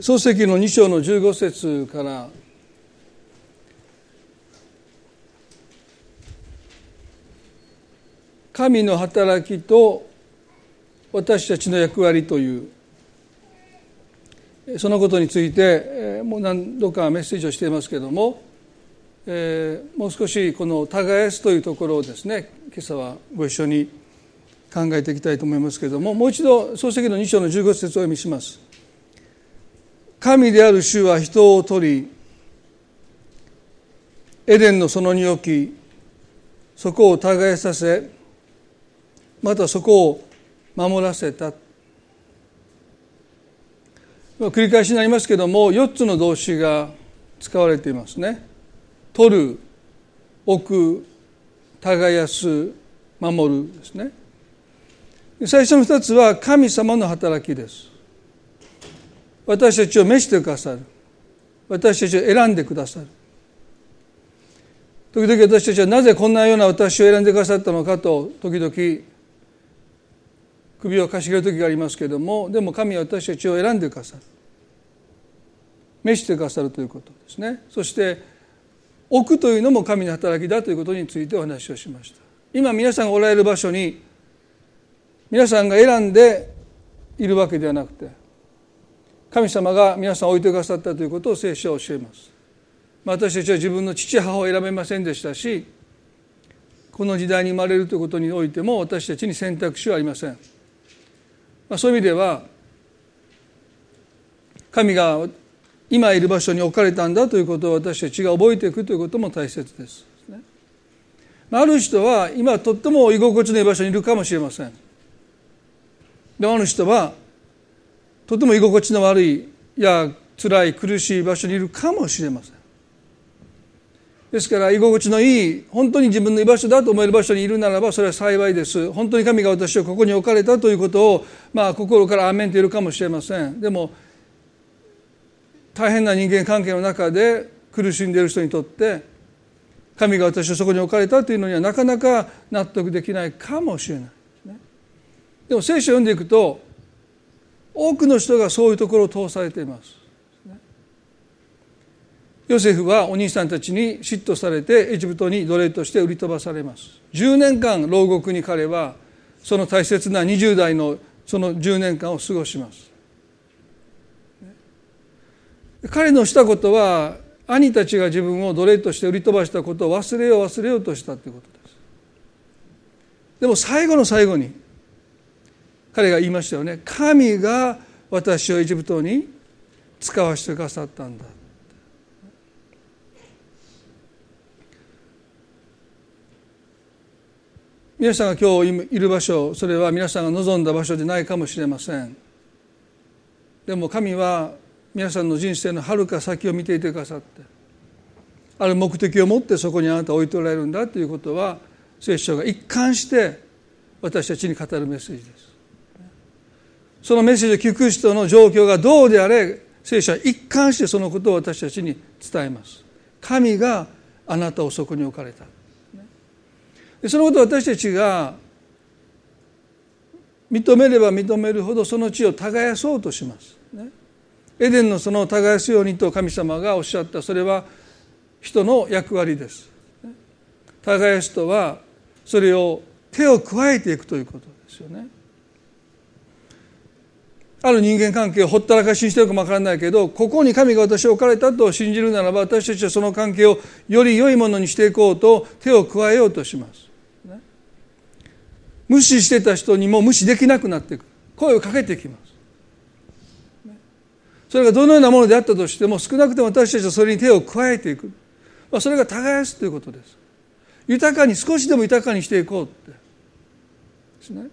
創世記の2章の15節から神の働きと私たちの役割というそのことについてもう何度かメッセージをしていますけれども、え、もう少しこの耕すというところをですね今朝はご一緒に考えていきたいと思いますけれどももう一度創世記の2章の15節をお読みします。神である主は人を取りエデンの園に置きそこを耕させまたそこを守らせた。繰り返しになりますけれども4つの動詞が使われていますね。取る置く耕す守るですね。最初の2つは神様の働きです。私たちを召してくださる。私たちを選んでくださる。時々私たちはなぜこんなような私を選んでくださったのかと時々首をかしげる時がありますけれどもでも神は私たちを選んでくださる。召してくださるということですね。そして置くというのも神の働きだということについてお話をしました。今皆さんがおられる場所に皆さんが選んでいるわけではなくて神様が皆さんを置いてくださったということを聖書は教えます私たちは自分の父母を選べませんでしたしこの時代に生まれるということにおいても私たちに選択肢はありません、まあ、そういう意味では神が今いる場所に置かれたんだということを私たちが覚えていくということも大切です。ある人は今とっても居心地のいい場所にいるかもしれません。であの人はとても居心地の悪いいや辛い苦しい場所にいるかもしれません。ですから居心地のいい本当に自分の居場所だと思える場所にいるならばそれは幸いです。本当に神が私をここに置かれたということをまあ心からアメンと言えるかもしれません。でも大変な人間関係の中で苦しんでいる人にとって神が私をそこに置かれたというのにはなかなか納得できないかもしれない。でも聖書を読んでいくと多くの人がそういうところを通されています。ヨセフはお兄さんたちに嫉妬されてエジプトに奴隷として売り飛ばされます。10年間牢獄に彼はその大切な20代のその10年間を過ごします。彼のしたことは兄たちが自分を奴隷として売り飛ばしたことを忘れよう忘れようとしたということです。でも最後の最後に彼が言いましたよね。神が私をエジプトに使わせてくださったんだ。皆さんが今日いる場所それは皆さんが望んだ場所でないかもしれません。でも神は皆さんの人生のはるか先を見ていてくださってある目的を持ってそこにあなたを置いておられるんだということは聖書が一貫して私たちに語るメッセージです。そのメッセージを聞く人の状況がどうであれ聖書は一貫してそのことを私たちに伝えます。神があなたをそこに置かれた。そのことを私たちが認めれば認めるほどその地を耕そうとします、エデンのその耕すようにと神様がおっしゃった。それは人の役割です。耕すとはそれを手を加えていくということですよね。ある人間関係をほったらかしにしてるかもわからないけどここに神が私を置かれたと信じるならば私たちはその関係をより良いものにしていこうと手を加えようとします。無視してた人にも無視できなくなっていく声をかけてきます。それがどのようなものであったとしても少なくとも私たちはそれに手を加えていく、まあ、それが耕すということです。豊かに少しでも豊かにしていこうってですね。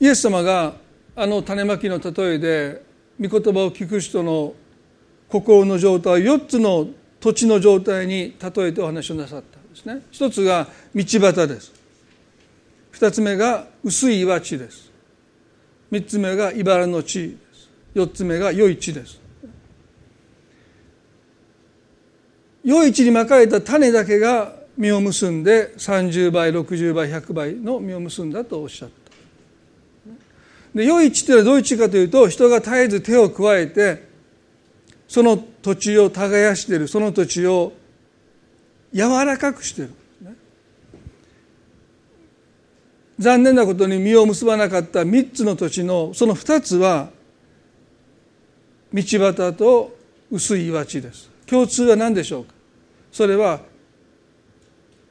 イエス様があの種まきの例えで御言葉を聞く人の心の状態を4つの土地の状態に例えてお話をなさったんですね。一つが道端です。二つ目が薄い岩地です。三つ目が茨の地です。四つ目が良い地です。良い地にまかれた種だけが実を結んで30倍60倍100倍の実を結んだとおっしゃった。で良い地というのはどういう地かというと人が絶えず手を加えてその土地を耕しているその土地を柔らかくしている。残念なことに実を結ばなかった3つの土地のその2つは道端と薄い岩地です。共通は何でしょうか？それは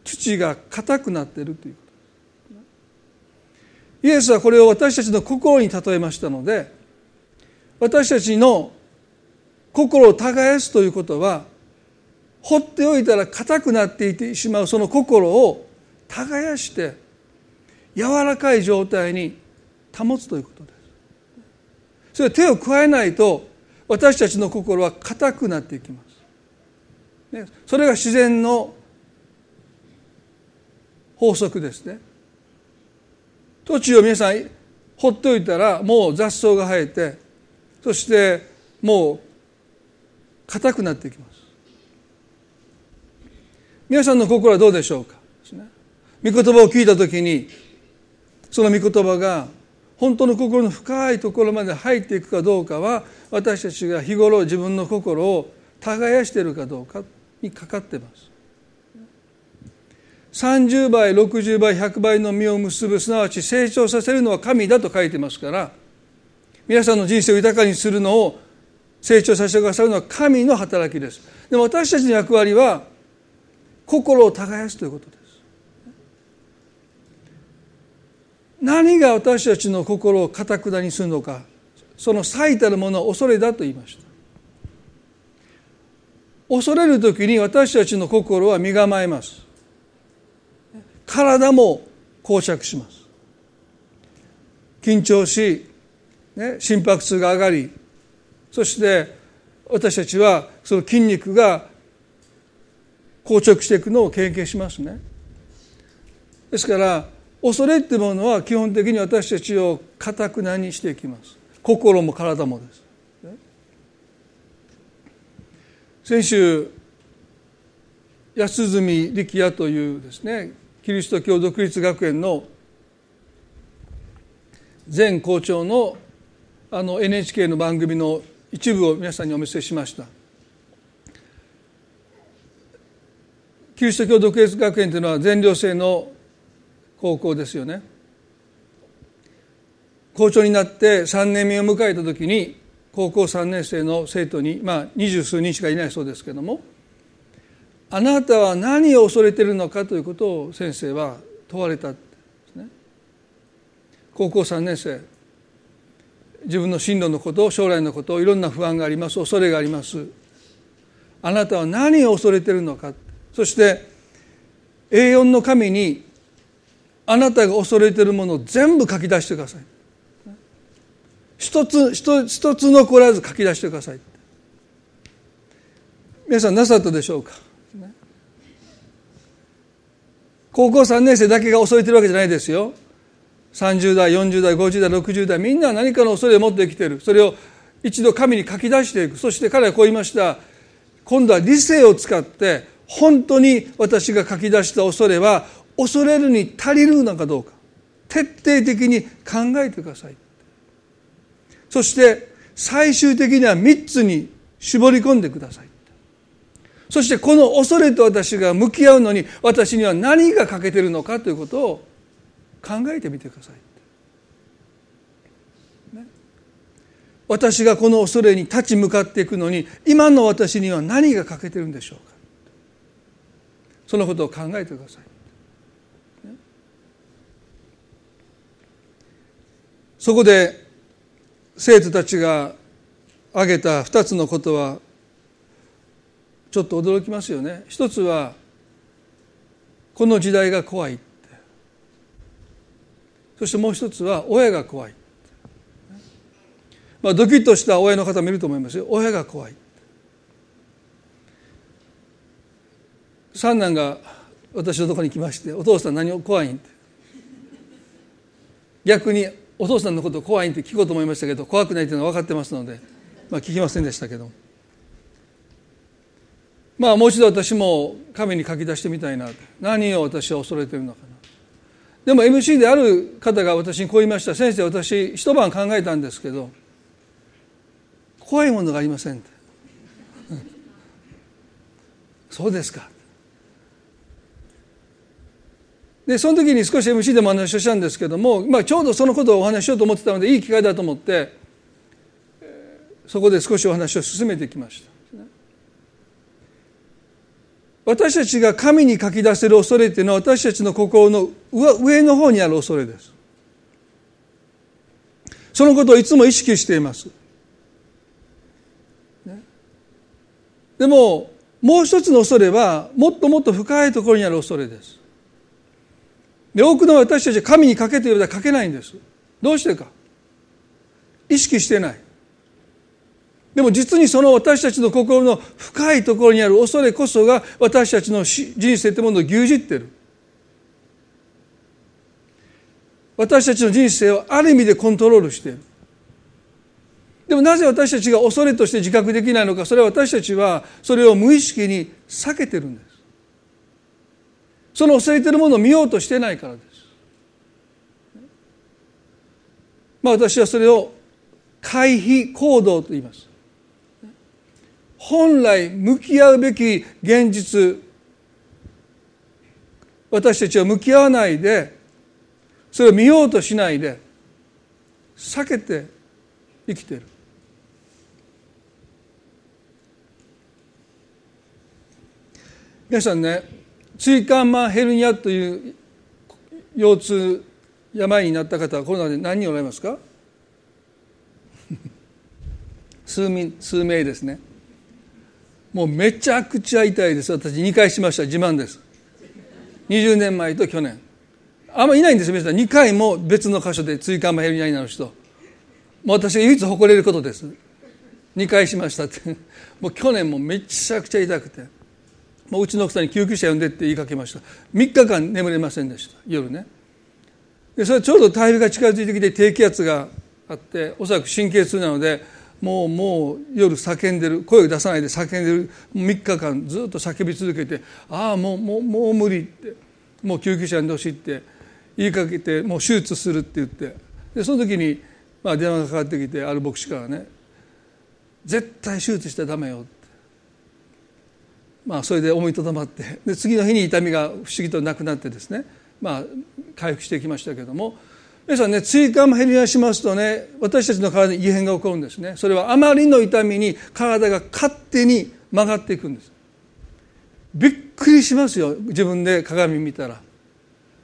土が硬くなっているということ。イエスはこれを私たちの心に例えましたので私たちの心を耕すということは放っておいたら硬くなっていってしまうその心を耕して柔らかい状態に保つということです。それは手を加えないと私たちの心は硬くなっていきます、それが自然の法則ですね。土地を皆さん放っておいたらもう雑草が生えてそしてもう硬くなっていきます。皆さんの心はどうでしょうか？御言葉を聞いた時にその御言葉が本当の心の深いところまで入っていくかどうかは私たちが日頃自分の心を耕しているかどうかにかかってます。30倍60倍100倍の実を結ぶすなわち成長させるのは神だと書いてますから皆さんの人生を豊かにするのを成長させてくださるのは神の働きです。でも私たちの役割は心を耕すということです。何が私たちの心をかたくなにするのかその最たるものは恐れだと言いました。恐れる時に私たちの心は身構えます。体も膠着します。緊張し、ね、心拍数が上がりそして私たちはその筋肉が硬直していくのを経験しますね。ですから恐れっていうものは基本的に私たちをかたくなにしていきます。心も体もです。先週安住力也というですねキリスト教独立学園の前校長のあの NHK の番組の一部を皆さんにお見せしました。キリスト教独立学園というのは全寮制の高校ですよね。校長になって3年目を迎えた時に高校3年生の生徒にまあ二十数人しかいないそうですけどもあなたは何を恐れてるのかということを先生は問われたんですね。高校3年生。自分の進路のこと将来のこといろんな不安があります恐れがあります。あなたは何を恐れてるのか。そして A4 の紙にあなたが恐れてるものを全部書き出してください。一つ一つ残らず書き出してください。皆さんなさったでしょうか？高校3年生だけが恐れてるわけじゃないですよ。30代40代50代60代みんな何かの恐れを持ってきてる。それを一度神に書き出していく。そして彼はこう言いました。今度は理性を使って本当に私が書き出した恐れは恐れるに足りるのかどうか。徹底的に考えてください。そして最終的には3つに絞り込んでください。そしてこの恐れと私が向き合うのに私には何が欠けてるのかということを考えてみてください、私がこの恐れに立ち向かっていくのに今の私には何が欠けてるんでしょうか。そのことを考えてください。そこで生徒たちが挙げた2つのことはちょっと驚きますよね。一つはこの時代が怖いって。そしてもう一つは親が怖いまあドキッとした親の方もいると思いますよ。親が怖い三男が私のところに来まして「お父さん何を怖いん?」って。逆にお父さんのこと怖いんって聞こうと思いましたけど怖くないというのは分かってますので、まあ、聞きませんでしたけどまあもう一度私も神に書き出してみたいな。何を私は恐れているのかな。でも MC である方が私にこう言いました。先生私一晩考えたんですけど怖いものがありません そうですか。でその時に少し MC でも話をしたんですけども、まあ、ちょうどそのことをお話ししようと思ってたのでいい機会だと思ってそこで少しお話を進めてきました。私たちが神に書き出せる恐れっていうのは私たちの心の上の方にある恐れです。そのことをいつも意識しています。でももう一つの恐れはもっともっと深いところにある恐れです。で多くの私たちは神にかけているようでは書けないんです。どうしてか。意識してない。でも実にその私たちの心の深いところにある恐れこそが私たちの人生というものを牛耳ってる。私たちの人生をある意味でコントロールしている。でもなぜ私たちが恐れとして自覚できないのかそれは私たちはそれを無意識に避けてるんです。その恐れてるものを見ようとしてないからです。まあ私はそれを回避行動と言います。本来向き合うべき現実私たちは向き合わないでそれを見ようとしないで避けて生きている。皆さんね椎間板ヘルニアという腰痛病になった方はコロナで何人おられますか？数名数名ですね。もうめちゃくちゃ痛いです。私2回しました。自慢です。20年前と去年。あんまいないんですよ。皆さん。2回も別の箇所で椎間板ヘルニアになる人。もう私が唯一誇れることです。2回しましたって。もう去年もめちゃくちゃ痛くて。もううちの奥さんに救急車呼んでって言いかけました。3日間眠れませんでした。夜ね。でそれちょうど台風が近づいてきて低気圧があっておそらく神経痛なのでもうもう夜叫んでる声を出さないで叫んでる。3日間ずっと叫び続けてああもうもうもう無理って。もう救急車にどしって言いかけてもう手術するって言って。でその時にまあ電話がかかってきてある牧師からね絶対手術したらダメよって。まあそれで思いとどまって。で次の日に痛みが不思議となくなってですねまあ回復していきましたけども皆さんね椎間板ヘルニアしますとね私たちの体に異変が起こるんですね。それはあまりの痛みに体が勝手に曲がっていくんです。びっくりしますよ自分で鏡見たら。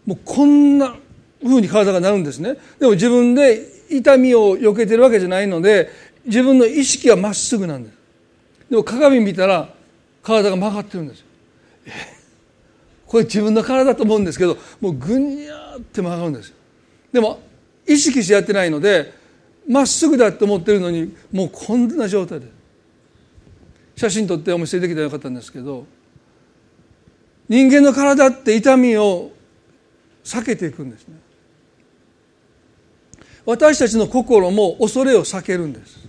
もうこんな風に体がなるんですね。でも自分で痛みを避けてるわけじゃないので自分の意識はまっすぐなんです。でも鏡見たら体が曲がってるんですよ。これ自分の体だと思うんですけどもうぐにゃーって曲がるんですよ。でも意識してやってないのでまっすぐだって思ってるのにもうこんな状態で。写真撮ってお見せできたらよかったんですけど人間の体って痛みを避けていくんですね。私たちの心も恐れを避けるんです。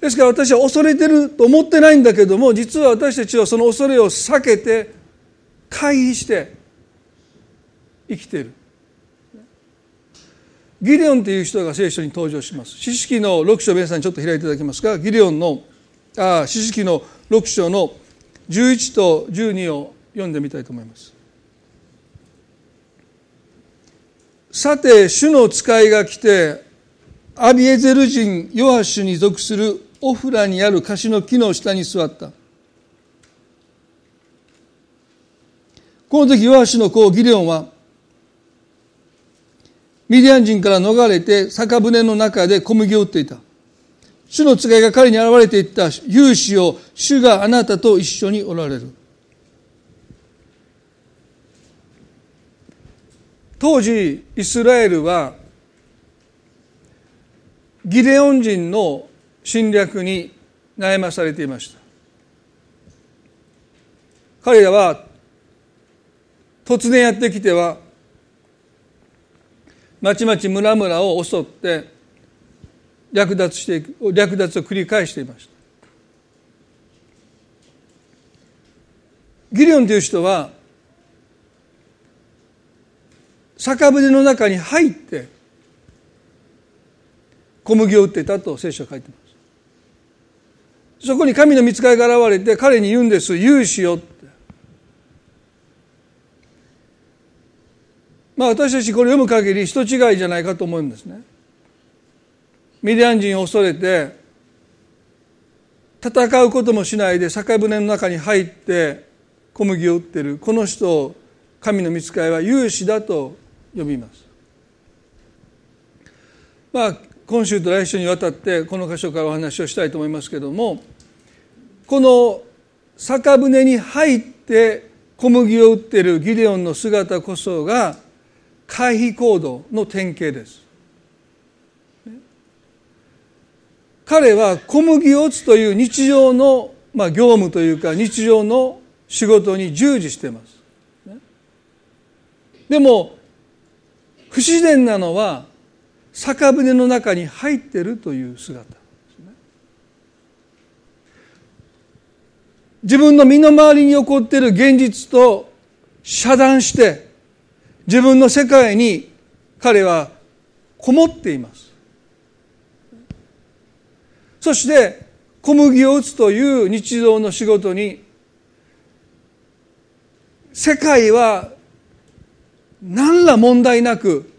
ですから私は恐れてると思ってないんだけども実は私たちはその恐れを避けて回避して生きている。ギデオンという人が聖書に登場します。四式の6章皆さんにちょっと開いていただけますかギデオンのあ四式の6章の11と12を読んでみたいと思います。さて主の使いが来てアビエゼル人ヨハシュに属するオフラにある樫の木の下に座った。この時ヨハシュの子ギレオンはミディアン人から逃れて酒舟の中で小麦を売っていた。主の使いが彼に現れていった勇士を主があなたと一緒におられる。当時イスラエルはギデオン人の侵略に悩まされていました彼らは突然やってきてはまちまち村々を襲って略奪していく略奪を繰り返していました。ギリオンという人は酒舟の中に入って小麦を売っていたと聖書は書いてます。そこに神の見つかりが現れて彼に言うんです。勇士よってまあ私たちこれ読む限り人違いじゃないかと思うんですね。ミディアン人を恐れて戦うこともしないで酒舟の中に入って小麦を売ってる。この人を神の見つかりは勇士だと呼びます。まあ今週と来週にわたってこの箇所からお話をしたいと思いますけれどもこの酒舟に入って小麦を売ってるギデオンの姿こそが回避行動の典型です。彼は小麦を打つという日常の、まあ、業務というか日常の仕事に従事してます。でも不自然なのは酒舟の中に入っているという姿。自分の身の回りに起こっている現実と遮断して自分の世界に彼はこもっています。そして小麦を打つという日常の仕事に世界は何ら問題なく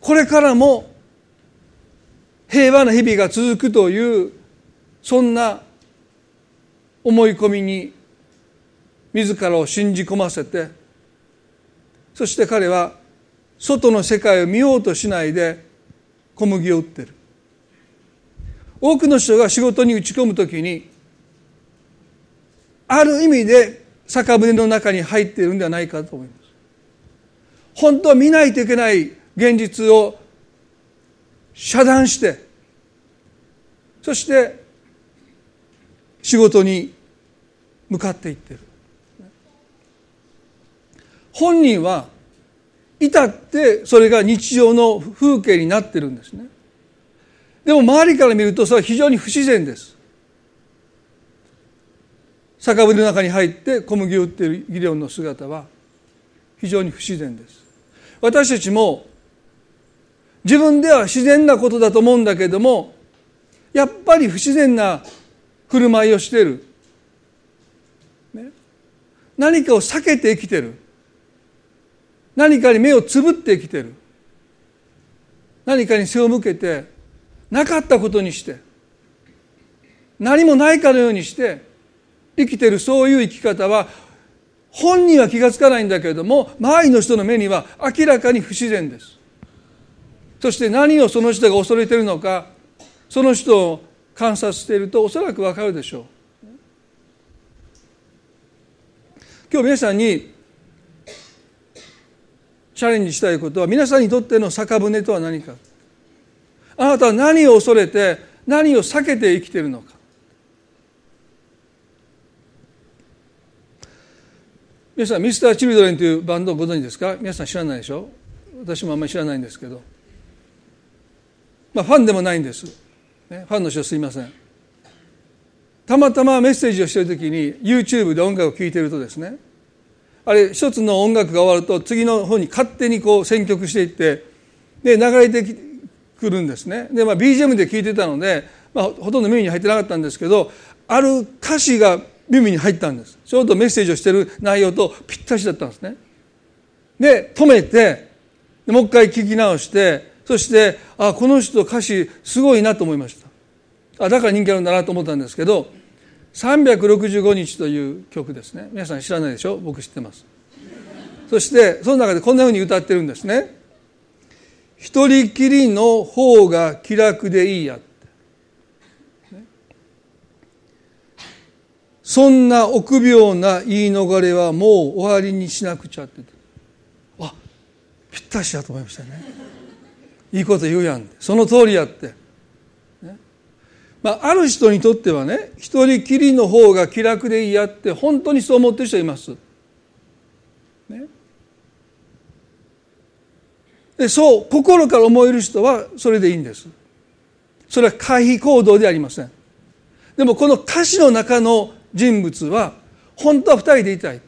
これからも平和な日々が続くというそんな思い込みに自らを信じ込ませてそして彼は外の世界を見ようとしないで小麦を売ってる。多くの人が仕事に打ち込むときにある意味で酒舟の中に入っているんではないかと思います。本当は見ないといけない現実を遮断してそして仕事に向かっていってる。本人は至ってそれが日常の風景になってるんですね。でも周りから見るとそれは非常に不自然です。酒舟の中に入って小麦を売っているギレオンの姿は非常に不自然です。私たちも自分では自然なことだと思うんだけどもやっぱり不自然な振る舞いをしている、ね、何かを避けて生きてる。何かに目をつぶって生きてる。何かに背を向けてなかったことにして何もないかのようにして生きてるそういう生き方は本人は気が付かないんだけれども周りの人の目には明らかに不自然です。そして何をその人が恐れてるのかその人を観察しているとおそらくわかるでしょう。今日皆さんにチャレンジしたいことは皆さんにとっての酒舟とは何か。あなたは何を恐れて何を避けて生きているのか。皆さんミスター・チルドレンというバンドをご存知ですか？皆さん知らないでしょ？私もあんまり知らないんですけど。まあファンでもないんです、ね、ファンの人すいません。たまたまメッセージをしている時に YouTube で音楽を聴いているとですねあれ一つの音楽が終わると次の方に勝手にこう選曲していってで流れてくるんですね。で、まあ、BGM で聴いてたので、まあ、ほとんど耳に入ってなかったんですけどある歌詞が耳に入ったんです。ちょうどメッセージをしてる内容とぴったしだったんですね。で止めてもう一回聞き直してそしてあこの人歌詞すごいなと思いました。あだから人気あるんだなと思ったんですけど365日という曲ですね。皆さん知らないでしょ？僕知ってます。そしてその中でこんなふうに歌ってるんですね。一人きりの方が気楽でいいやって。そんな臆病な言い逃れはもう終わりにしなくちゃって。あぴったしだと思いましたね。いいこと言うやんその通りやって、まあ、ある人にとってはね一人きりの方が気楽でいいやって本当にそう思ってる人います、ね、でそう心から思える人はそれでいいんです。それは回避行動でありません。でもこの歌詞の中の人物は本当は二人でいたい。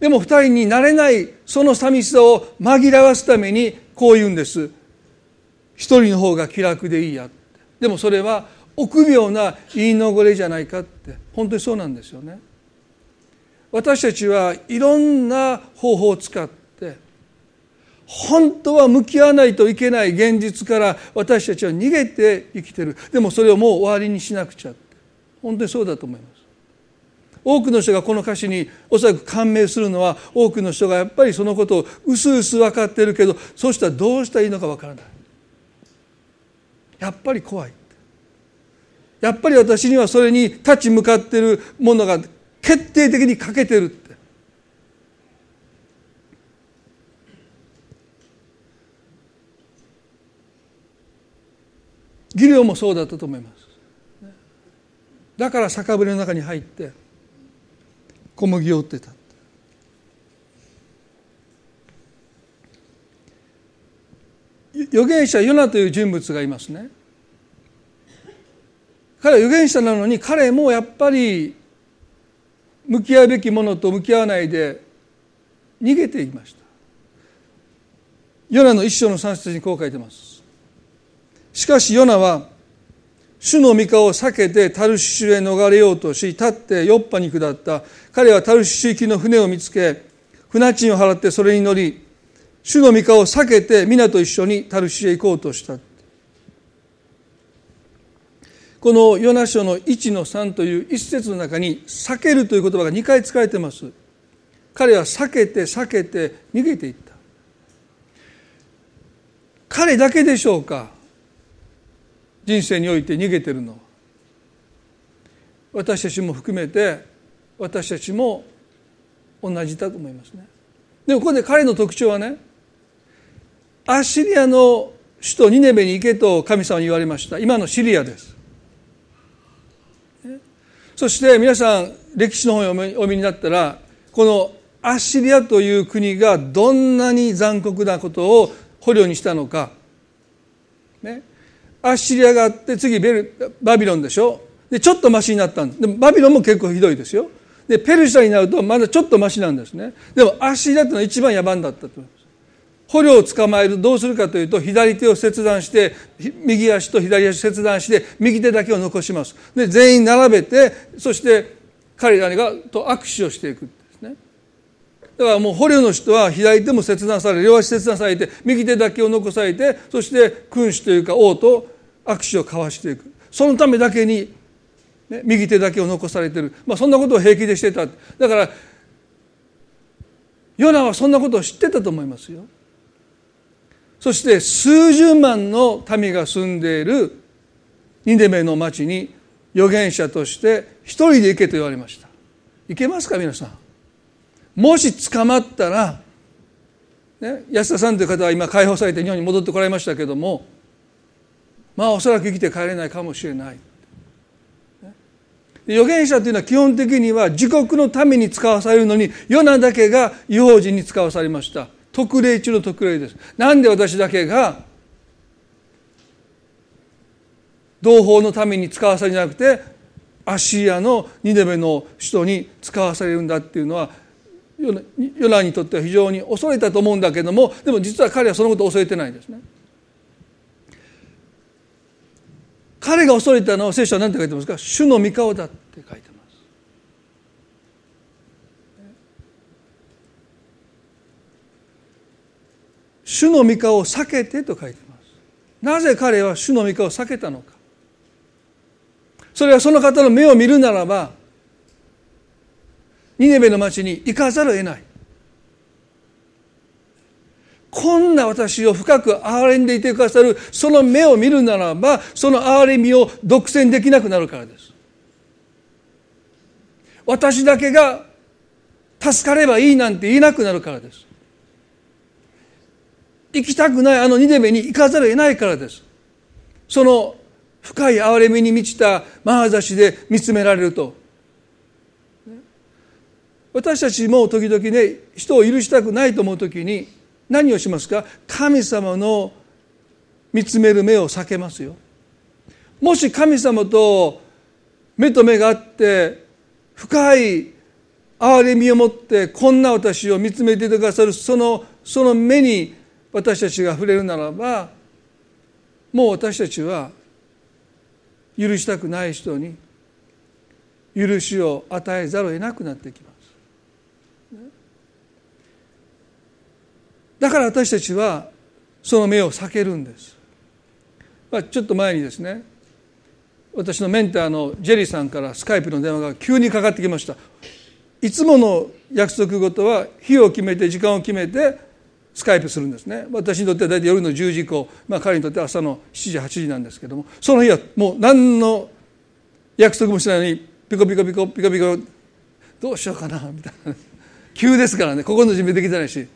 ででも二人になれないその寂しさを紛らわすためにこう言うんです。一人の方が気楽でいいや。でもそれは臆病な言い逃れじゃないかって。本当にそうなんですよね。私たちはいろんな方法を使って本当は向き合わないといけない現実から私たちは逃げて生きてる。でもそれをもう終わりにしなくちゃって。本当にそうだと思います。多くの人がこの歌詞におそらく感銘するのは多くの人がやっぱりそのことをうすうす分かってるけどそうしたらどうしたらいいのか分からない。やっぱり怖い。やっぱり私にはそれに立ち向かっているものが決定的に欠けてるって。技量もそうだったと思います。だから酒舟の中に入って小麦を売ってた。預言者ヨナという人物がいますね。彼は預言者なのに彼もやっぱり向き合うべきものと向き合わないで逃げていました。ヨナの一章の三節にこう書いてます。しかしヨナは主の御顔を避けてタルシシュへ逃れようとし立ってヨッパに下った。彼はタルシシュ行きの船を見つけ船賃を払ってそれに乗り主の御顔を避けて皆と一緒にタルシへ行こうとした。このヨナ書の1の3という一節の中に避けるという言葉が2回使われてます。彼は避けて避けて逃げていった。彼だけでしょうか？人生において逃げてるの。は私たちも含めて私たちも同じだと思いますね。でもここで彼の特徴はねアッシリアの首都ニネベに行けと神様に言われました。今のシリアです。そして皆さん歴史の本をお読みになったらこのアッシリアという国がどんなに残酷なことを捕虜にしたのか、ね、アッシリアがあって次ベルバビロンでしょ？でちょっとマシになったんです。でもバビロンも結構ひどいですよ。でペルシャになるとまだちょっとマシなんですね。でもアッシリアっていうのは一番野蛮だったと。捕虜を捕まえるどうするかというと左手を切断して右足と左足切断して右手だけを残します。で全員並べてそして彼らがと握手をしていくんですね。だからもう捕虜の人は左手も切断され両足切断されて右手だけを残されてそして君主というか王と握手を交わしていく。そのためだけに、ね、右手だけを残されている、まあ、そんなことを平気でしてた。だからヨナはそんなことを知ってたと思いますよ。そして数十万の民が住んでいるニネベの町に預言者として一人で行けと言われました。行けますか皆さん？もし捕まったら、ね、安田さんという方は今解放されて日本に戻ってこられましたけどもまあおそらく生きて帰れないかもしれない。預言者というのは基本的には自国のために使わされるのにヨナだけが違法人に使わされました。特例中の特例ですなんで私だけが同胞のために使わされじゃなくてアシリアのニネベの首都に使わされるんだっていうのはヨナにとっては非常に恐れたと思うんだけどもでも実は彼はそのことを恐れてないんですね。彼が恐れたのは聖書は何て書いてますか？主の御顔だって書いてます。主の御顔を避けてと書いてます。なぜ彼は主の御顔を避けたのか。それはその方の目を見るならばニネベの町に行かざるを得ない。こんな私を深く憐れんでいてくださるその目を見るならばその憐れみを独占できなくなるからです。私だけが助かればいいなんて言えなくなるからです。行きたくないあのニネベに行かざるを得ないからです。その深い憐れみに満ちた眼差しで見つめられると。私たちも時々ね人を許したくないと思う時に何をしますか？神様の見つめる目を避けますよ。もし神様と目と目があって深い憐れみを持ってこんな私を見つめてくださるそのその目に私たちが触れるならばもう私たちは許したくない人に許しを与えざるを得なくなってきます。だから私たちはその目を避けるんです、まあ、ちょっと前にですね私のメンターのジェリーさんからスカイプの電話が急にかかってきました。いつもの約束事は日を決めて時間を決めてスカイプするんですね。私にとっては大体夜の10時以降、まあ、彼にとっては朝の7時8時なんですけども。その日はもう何の約束もしないのにピコピコピコピコピコどうしようかなみたいな。急ですからね。ここの準備できてないし。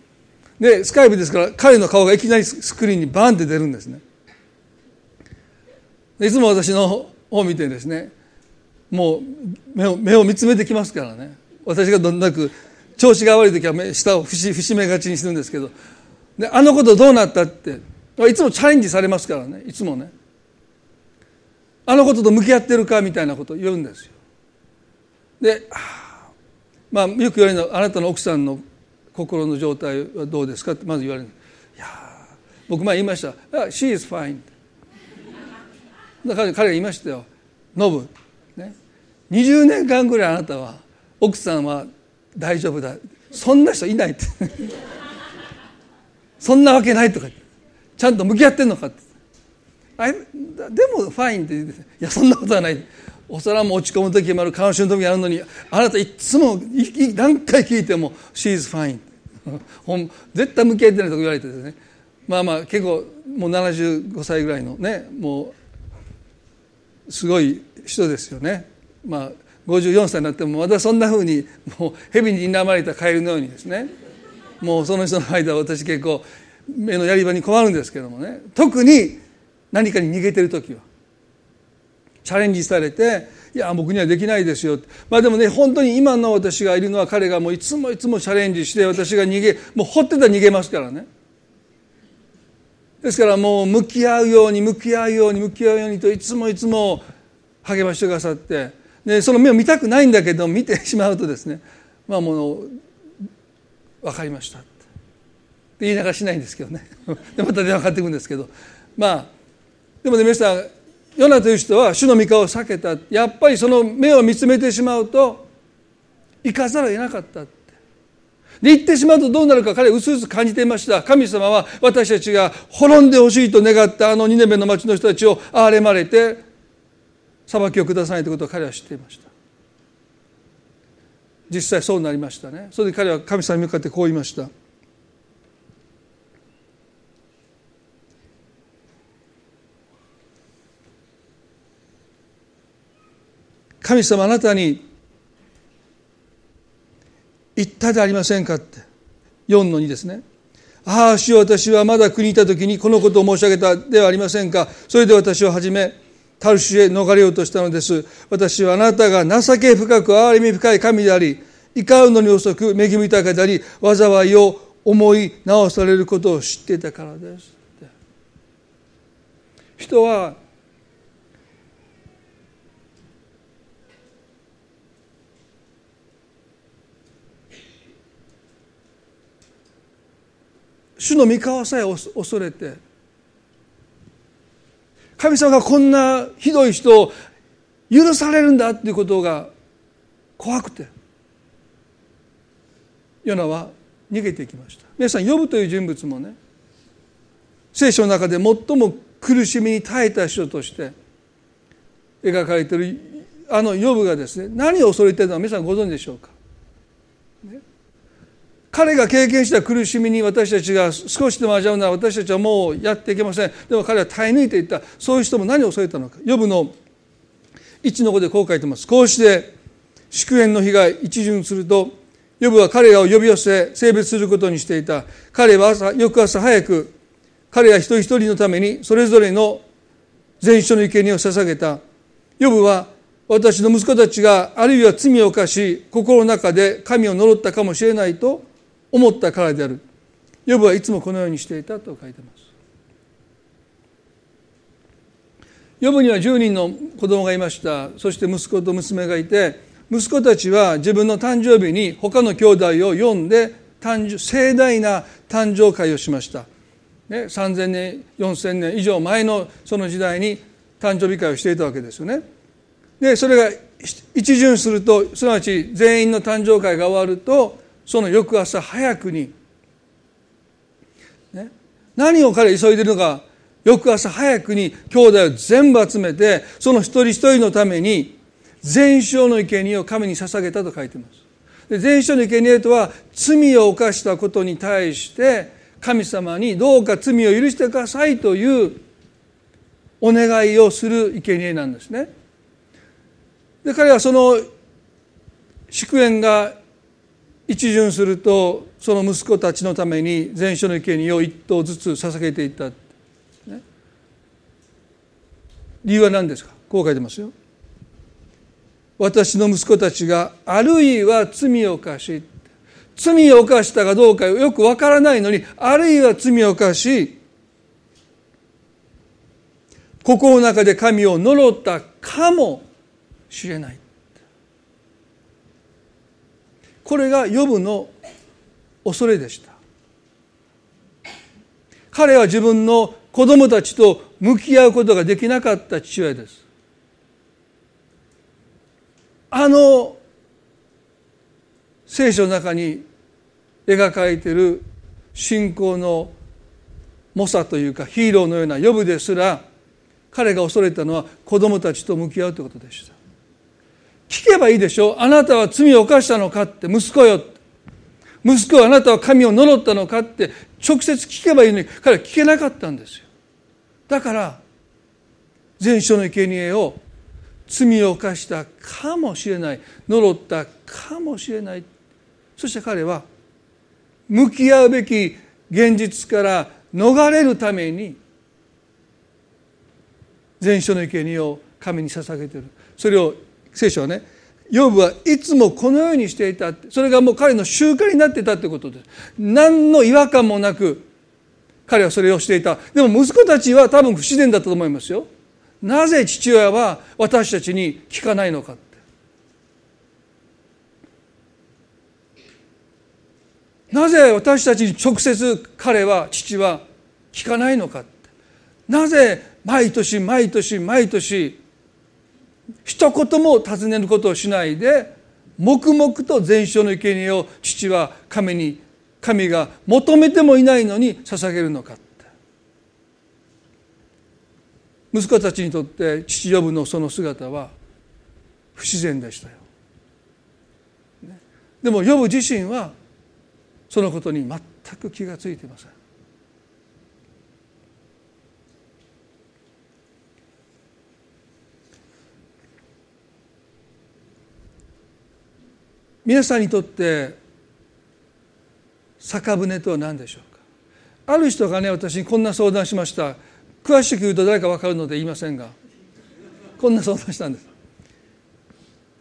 でスカイプですから彼の顔がいきなりスクリーンにバーンって出るんですね。いつも私の方を見てですねもう目を目を見つめてきますからね。私がどんなく調子が悪い時は目下を節節めがちにするんですけど。であのことどうなったっていつもチャレンジされますからねいつもね。あのことと向き合ってるかみたいなことを言うんですよ。でまあよく言われるのはあなたの奥さんの心の状態はどうですかってまず言われるいや僕前言いました「She is fine」だから彼が言いましたよ「ノブ、ね、20年間ぐらいあなたは奥さんは大丈夫だ。そんな人いない」って。そんなわけないとかちゃんと向き合ってんのかって。でもファインって言っていやそんなことはない。お皿も落ち込む時もある悲しむ時もあるのにあなたいつも何回聞いても「She is fine 」絶対向き合ってないと言われてですね。まあまあ結構もう75歳ぐらいのねもうすごい人ですよね。まあ54歳になってもまだそんなふうにもう蛇に睨まれたカエルのようにですね。もうその人の間私結構目のやり場に困るんですけどもね。特に何かに逃げてる時は。チャレンジされていや僕にはできないですよ。まあでもね本当に今の私がいるのは彼がもういつもいつもチャレンジして私が逃げもうほってたら逃げますからね。ですからもう向き合うように向き合うように向き合うようにといつもいつも励ましてくださってでその目を見たくないんだけど見てしまうとですねまあもう分かりました。って言いながらしないんですけどね。でまた電話かかってくるんですけど。まあでもね皆さんヨナという人は主の御顔を避けた。やっぱりその目を見つめてしまうと行かざるを得なかったって。で行ってしまうとどうなるか彼はうすうす感じていました。神様は私たちが滅んでほしいと願ったあのニネベの町の人たちを憐れまれて裁きを下さないということを彼は知っていました。実際そうなりましたね。それで彼は神様に向かってこう言いました。神様あなたに言ったでありませんかって。4の2ですね。ああ主よ私はまだ国にいた時にこのことを申し上げたではありませんか。それで私をはじめタルシュへ逃れようとしたのです。私はあなたが情け深く憐れみ深い神であり怒るのに遅く恵み豊かであり災いを思い直されることを知っていたからです。人は主の御顔さえ恐れて神様がこんなひどい人を許されるんだっていうことが怖くてヨナは逃げていきました。皆さん呼ぶという人物もね聖書の中で最も苦しみに耐えた人として描かれているあの呼ぶがですね何を恐れているのは皆さんご存知でしょうか、彼が経験した苦しみに私たちが少しでも味わうなら私たちはもうやっていけませんでも彼は耐え抜いていった。そういう人も何を恐れたのか。呼ぶの一の子でこう書いてますこうして祝宴の日が一巡すると呼ぶは彼らを呼び寄せ性別することにしていた彼は朝翌朝早く彼ら一人一人のためにそれぞれの全書の生贄を捧げた。呼ぶは私の息子たちがあるいは罪を犯し心の中で神を呪ったかもしれないと思ったからである。ヨブはいつもこのようにしていたと書いてます。ヨブには10人の子供がいました。そして息子と娘がいて息子たちは自分の誕生日に他の兄弟を呼んで誕生盛大な誕生会をしました、ね、3,000年4,000年以上前のその時代に誕生日会をしていたわけですよね。でそれが一巡するとすなわち全員の誕生会が終わるとその翌朝早くに、ね、何を彼は急いでるのか翌朝早くに兄弟を全部集めてその一人一人のために全焼の生贄を神に捧げたと書いています。で全焼の生贄とは罪を犯したことに対して神様にどうか罪を許してくださいというお願いをする生贄なんですね。で彼はその祝宴が一巡するとその息子たちのために全焼の生贄を一頭ずつ捧げていった、ね、理由は何ですか？こう書いてますよ。私の息子たちがあるいは罪を犯し罪を犯したかどうかよくわからないのにあるいは罪を犯し心の中で神を呪ったかもしれない。これがヨブの恐れでした。彼は自分の子供たちと向き合うことができなかった父親です。あの聖書の中に描かれている信仰の猛者というかヒーローのような呼ぶですら彼が恐れたのは子供たちと向き合うということでした。聞けばいいでしょ。あなたは罪を犯したのかって。息子よ。息子はあなたは神を呪ったのかって。直接聞けばいいのに。彼は聞けなかったんですよ。だから全書の生贄を罪を犯したかもしれない。呪ったかもしれない。そして彼は向き合うべき現実から逃れるために全書の生贄を神に捧げている。それを聖書はねヨブはいつもこのようにしていたそれがもう彼の習慣になっていたということです何の違和感もなく彼はそれをしていた。でも息子たちは多分不自然だったと思いますよ。なぜ父親は私たちに聞かないのかって。なぜ私たちに直接彼は父は聞かないのかって。なぜ毎年毎年毎年一言も尋ねることをしないで黙々と全焼の生贄を父は神に神が求めてもいないのに捧げるのかって息子たちにとって父呼ぶのその姿は不自然でしたよ。でも呼ぶ自身はそのことに全く気がついていません。皆さんにとって酒舟とは何でしょうか？ある人がね私にこんな相談しました。詳しく言うと誰か分かるので言いませんがこんな相談したんです。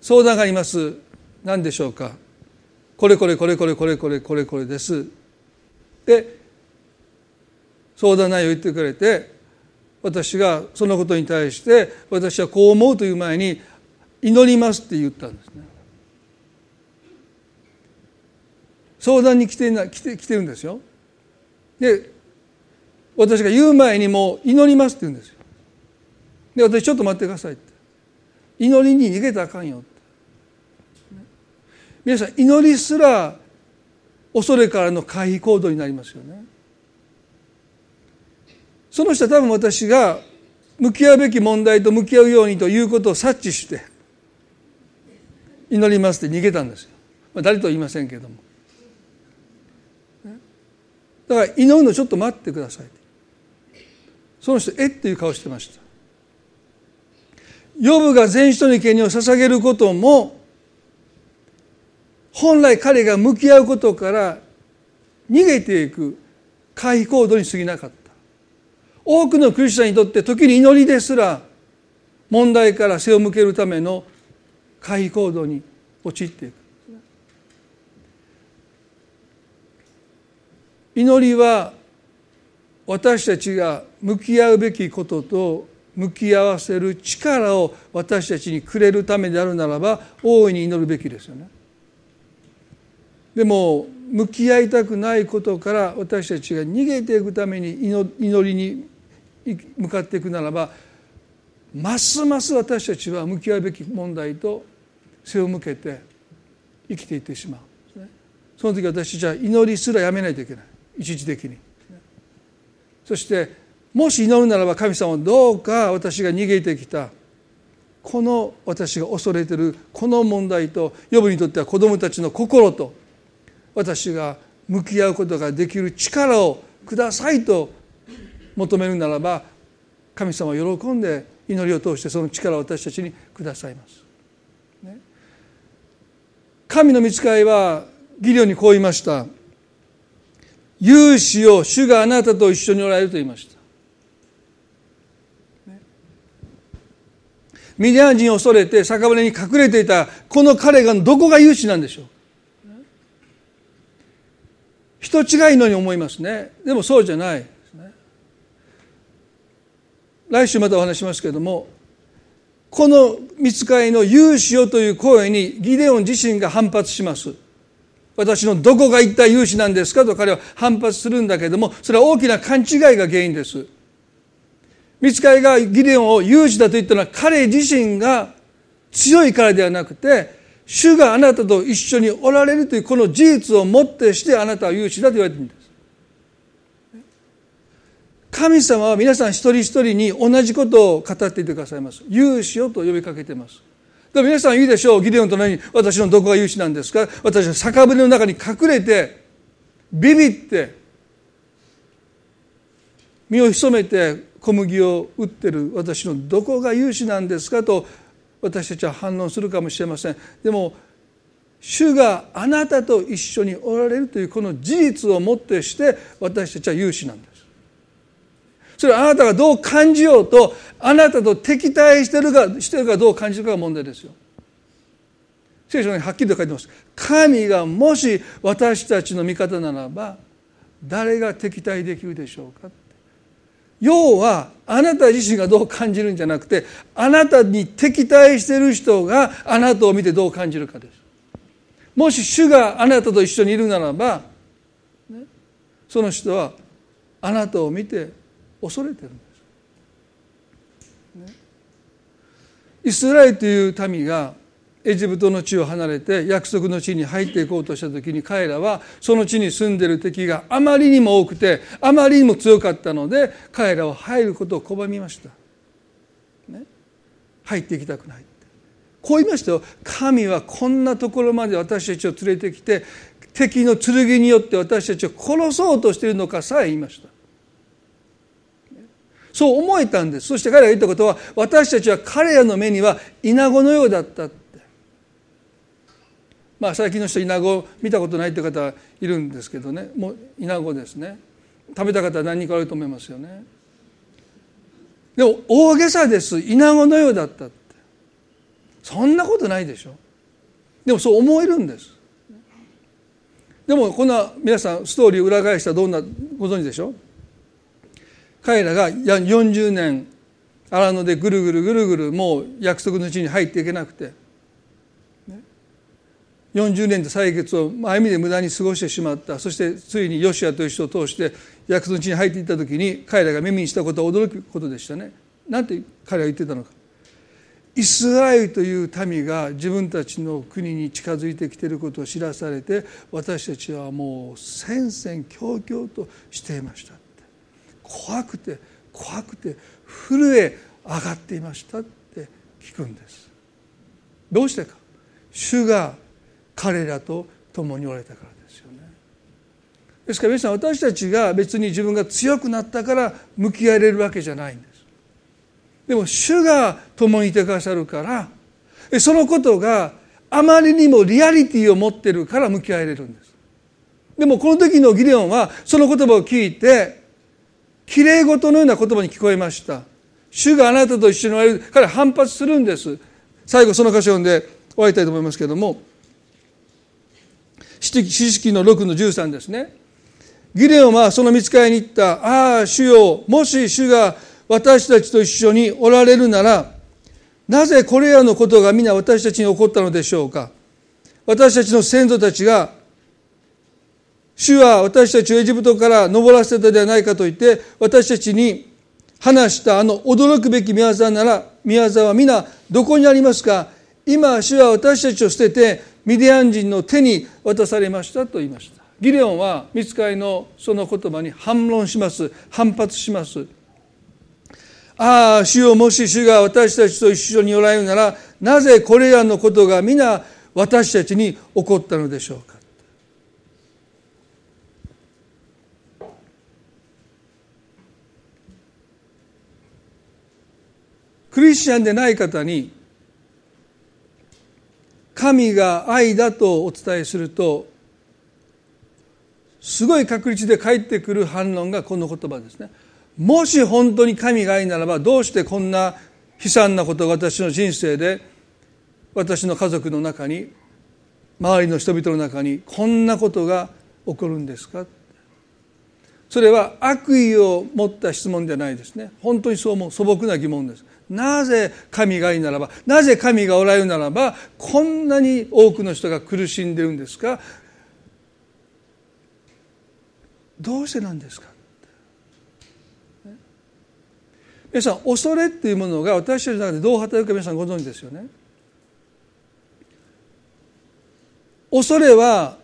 相談があります。何でしょうか？これこれこれこれこれこれこれこれです。で相談内容を言ってくれて私がそのことに対して私はこう思うという前に祈りますって言ったんですね。相談に来て来て来てるんですよ。で私が言う前にもう祈りますって言うんですよ。で私ちょっと待ってくださいって。祈りに逃げたらあかんよって。皆さん祈りすら恐れからの回避行動になりますよね。その人は多分私が向き合うべき問題と向き合うようにということを察知して祈りますって逃げたんですよ、まあ、誰とは言いませんけれども。だから祈るのちょっと待ってください。その人えっていう顔してました。ヨブが全人に権利を捧げることも本来彼が向き合うことから逃げていく回避行動に過ぎなかった。多くのクリスチャンにとって時に祈りですら問題から背を向けるための回避行動に陥っていく。祈りは私たちが向き合うべきことと向き合わせる力を私たちにくれるためであるならば大いに祈るべきですよね。でも向き合いたくないことから私たちが逃げていくために祈りに向かっていくならばますます私たちは向き合うべき問題と背を向けて生きていってしまうその時私たちは祈りすらやめないといけない一時的にそしてもし祈るならば神様どうか私が逃げてきたこの私が恐れてるこの問題と予部にとっては子どもたちの心と私が向き合うことができる力をくださいと求めるならば神様は喜んで祈りを通してその力を私たちにくださいます。神の見つかいはギリオにこう言いました。勇士を主があなたと一緒におられると言いました。ミディアン人を恐れて酒舟に隠れていたこの彼がどこが勇士なんでしょう？人違いのに思いますね。でもそうじゃない。来週またお話しますけれどもこの見つかりの勇士よという声にギデオン自身が反発します。私のどこが一体勇士なんですかと彼は反発するんだけれどもそれは大きな勘違いが原因です見つかりがギデオンを勇士だと言ったのは彼自身が強いからではなくて主があなたと一緒におられるというこの事実をもってしてあなたは勇士だと言われているんです。神様は皆さん一人一人に同じことを語っていてくださいます。勇士をと呼びかけています。で皆さんいいでしょう。ギデオンと何？に私のどこが勇士なんですか？私は酒舟の中に隠れて、ビビって、身を潜めて小麦を売ってる私のどこが勇士なんですか？と私たちは反応するかもしれません。でも主があなたと一緒におられるというこの事実をもってして私たちは勇士なんです。それはあなたがどう感じようとあなたと敵対してるかしてるかどう感じるかが問題ですよ。聖書にはっきりと書いてます。神がもし私たちの味方ならば誰が敵対できるでしょうか要はあなた自身がどう感じるんじゃなくてあなたに敵対してる人があなたを見てどう感じるかです。もし主があなたと一緒にいるならば、その人はあなたを見て恐れてるんです、ね、イスラエルという民がエジプトの地を離れて約束の地に入っていこうとした時に彼らはその地に住んでいる敵があまりにも多くてあまりにも強かったので彼らは入ることを拒みました。ね、入っていきたくないこう言いましたよ。神はこんなところまで私たちを連れてきて敵の剣によって私たちを殺そうとしているのかさえ言いました。そう思えたんです。そして彼が言ったことは私たちは彼らの目にはイナゴのようだったまあ、最近の人イナゴ見たことないという方いるんですけどね。もうイナゴですね。食べた方は何人かあると思いますよね。でも大げさです。イナゴのようだったって。そんなことないでしょ。でもそう思えるんです。でもこんな皆さんストーリー裏返したらどんなご存知でしょう？彼らが40年荒野でぐるぐるぐるぐるもう約束の地に入っていけなくて40年で歳月をある意味で無駄に過ごしてしまったそしてついにヨシアという人を通して約束の地に入っていった時に彼らが耳にしたことは驚くことでしたね。なんて彼は言ってたのか。イスラエルという民が自分たちの国に近づいてきていることを知らされて私たちはもう戦々恐々としていました怖くて怖くて震え上がっていましたって聞くんです。どうしてか。主が彼らと共におられたからですよね。ですから皆さん私たちが別に自分が強くなったから向き合えれるわけじゃないんです。でも主が共にいてくださるからそのことがあまりにもリアリティを持ってるから向き合えれるんです。でもこの時のギデオンはその言葉を聞いてきれい事のような言葉に聞こえました主があなたと一緒におられる彼は反発するんです最後その箇所を読んで終わりたいと思いますけれども四式の6の13ですね。ギレオンはその見つかりに行った。ああ、主よ、もし主が私たちと一緒におられるならなぜこれらのことが皆私たちに起こったのでしょうか私たちの先祖たちが主は私たちをエジプトから登らせたではないかと言って私たちに話したあの驚くべき宮沢なら宮沢は皆どこにありますか？今主は私たちを捨ててミディアン人の手に渡されましたと言いました。ギレオンは見つかりのその言葉に反論します。反発します。ああ主よもし主が私たちと一緒におられるならなぜこれらのことが皆私たちに起こったのでしょうか？クリスチャンでない方に神が愛だとお伝えするとすごい確率で返ってくる反論がこの言葉ですね。もし本当に神が愛ならばどうしてこんな悲惨なことが私の人生で私の家族の中に周りの人々の中にこんなことが起こるんですか？それは悪意を持った質問ではないですね。本当にそう思う素朴な疑問です。なぜ神がいいならばなぜ神がおられるならばこんなに多くの人が苦しんでるんですか？どうしてなんですか？皆さん恐れっていうものが私たちの中でどう働くか皆さんご存知ですよね？恐れは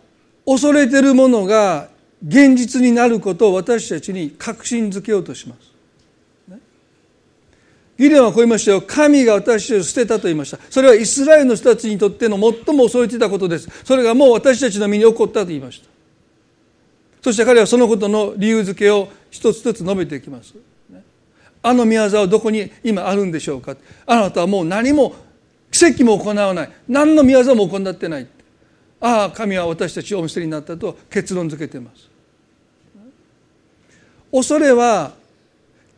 恐れてるものが現実になることを私たちに確信づけようとします。ギデオンはこう言いましたよ。神が私を捨てたと言いました。それはイスラエルの人たちにとっての最も恐れていたことです。それがもう私たちの身に起こったと言いました。そして彼はそのことの理由付けを一つずつ述べていきます。あの宮沢はどこに今あるんでしょうかあなたはもう何も奇跡も行わない。何の宮沢も行ってない。ああ、神は私たちをお見せになったと結論付けています。恐れは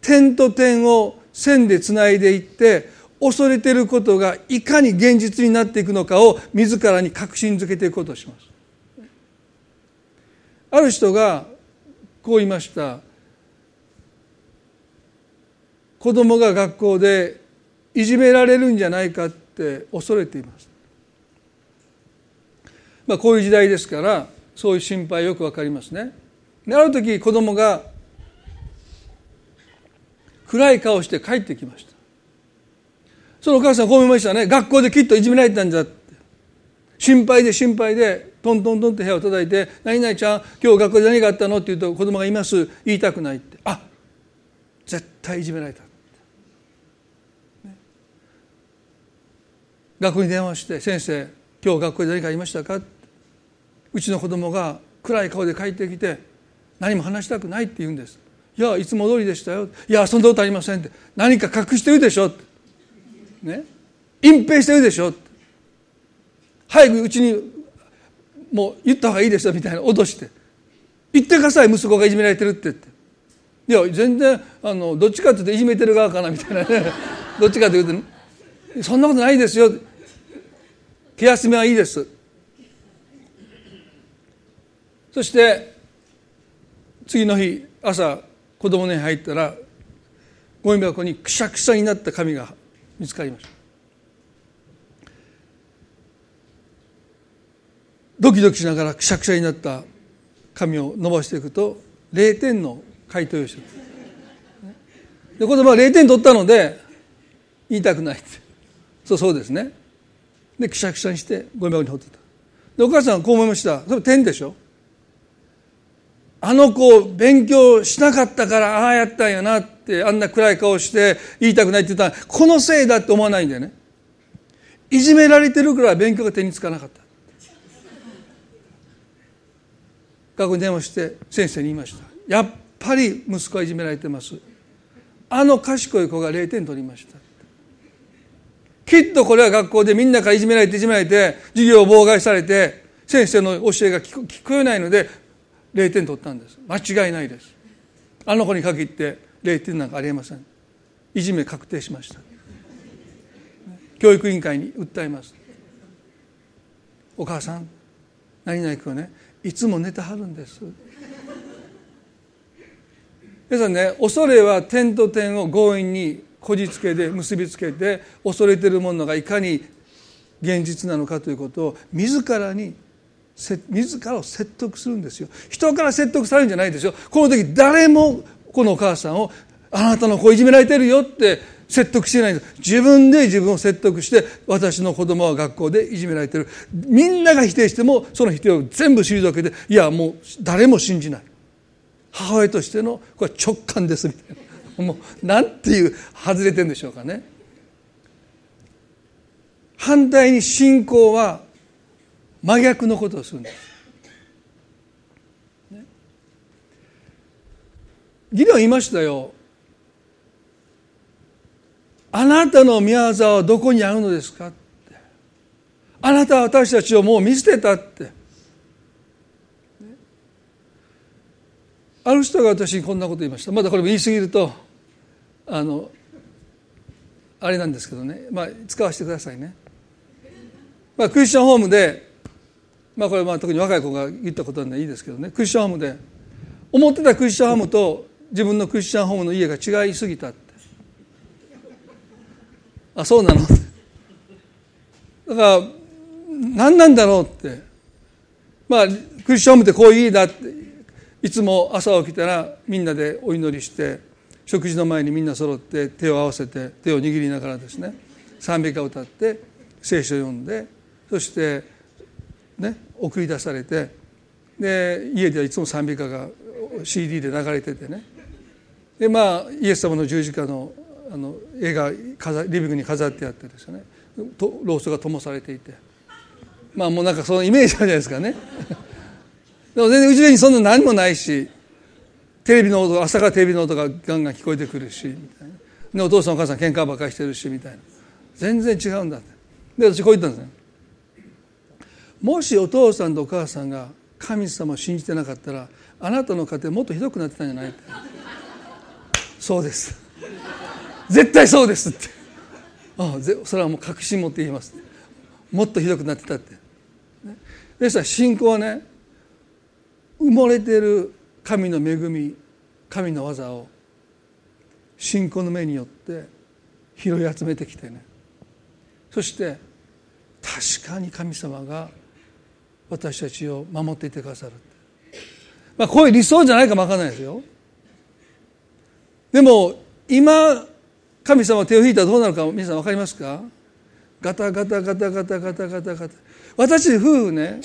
点と点を線でつないでいって恐れていることがいかに現実になっていくのかを自らに確信づけていくことします。ある人がこう言いました子供が学校でいじめられるんじゃないかって恐れています。まあ、こういう時代ですからそういう心配よくわかりますね。である時子供が暗い顔して帰ってきました。そのお母さんこう思いましたね。学校できっといじめられたんだって。心配で心配でトントントンって部屋を叩いて「何々ちゃん今日学校で何があったの?」って言うと子供がいます。言いたくないって。あ絶対いじめられた、ね、学校に電話して「先生今日学校で何かありましたか?」うちの子供が暗い顔で帰ってきて何も話したくないって言うんです。いやいつも通りでしたよ。いやそんなことありませんって。何か隠してるでしょね。隠蔽してるでしょ早くうちにもう言った方がいいですよみたいな脅して。言ってください息子がいじめられてるって言って。いや全然あのどっちかっていうといじめてる側かなみたいなね。どっちかというとそんなことないですよ。気休めはいいです。そして次の日朝子供に入ったらゴミ箱にくしゃくしゃになった紙が見つかりました。ドキドキしながらくしゃくしゃになった紙を伸ばしていくと0点の回答用紙で子供は0点取ったので言いたくない。ってそうそうですね。でくしゃくしゃにしてゴミ箱に放ってた。でお母さんはこう思いました。それ点でしょ。あの子勉強しなかったからああやったんやなってあんな暗い顔して言いたくないって言ったらこのせいだって思わないんだよね。いじめられてるくらい勉強が手につかなかった。学校に電話して先生に言いました。やっぱり息子はいじめられてます。あの賢い子が0点取りました。きっとこれは学校でみんなからいじめられていじめられて授業を妨害されて先生の教えが聞こえないので0点取ったんです。間違いないです。あの子に限って0点なんかありえません。いじめ確定しました。教育委員会に訴えます。お母さん何々君はねいつも寝てはるんです。皆さんね。恐れは点と点を強引にこじつけで結びつけて恐れているものがいかに現実なのかということを自らに自らを説得するんですよ。人から説得されるんじゃないですよ。この時誰もこのお母さんをあなたの子いじめられてるよって説得してないんです。自分で自分を説得して私の子供は学校でいじめられてる。みんなが否定してもその否定を全部退けていやもう誰も信じない。母親としてのこれ直感ですみたいな。もうなんていう外れてるんでしょうかね。反対に信仰は真逆のことをするんです。ね、議論言いましたよ。あなたの宮沢はどこにあるのですか？って。あなたは私たちをもう見捨てたって。ある人が私にこんなこと言いました。まだこれも言い過ぎると、あの、あれなんですけどね。まあ、使わせてくださいね。まあ、クリスチャンホームでまあこれまあ特に若い子が言ったことなんでいいですけどね。クリスチャンホームで思ってたクリスチャンホームと自分のクリスチャンホームの家が違いすぎたって。あそうなの？だから何なんだろうって。まあクリスチャンホームってこういう家だって。いつも朝起きたらみんなでお祈りして食事の前にみんな揃って手を合わせて手を握りながらですね賛美歌を歌って聖書を読んでそしてね送り出されてで家ではいつも賛美歌が CD で流れててね。でまあイエス様の十字架のあの絵がリビングに飾ってあってですね。とローストが灯されていて。まあもうなんかそのイメージあるじゃないですかね。でも全然うちにそんな何もないしテレビの音朝からテレビの音がガンガン聞こえてくるしみたいな。でお父さんお母さん喧嘩ばっかりしてるしみたいな。全然違うんだって。で私こう言ったんですね。もしお父さんとお母さんが神様を信じてなかったらあなたの家庭もっとひどくなってたんじゃない？ってそうです。絶対そうですって。ああそれはもう確信持って言います。もっとひどくなってたって。でしたら信仰はね埋もれてる神の恵み神の技を信仰の目によって拾い集めてきてね。そして確かに神様が私たちを守っていてくださる。まあこういう理想じゃないかもわからないですよ。でも今神様手を引いたらどうなるか皆さん分かりますか？ガタガタガタガタガタガタガタ。私夫婦ね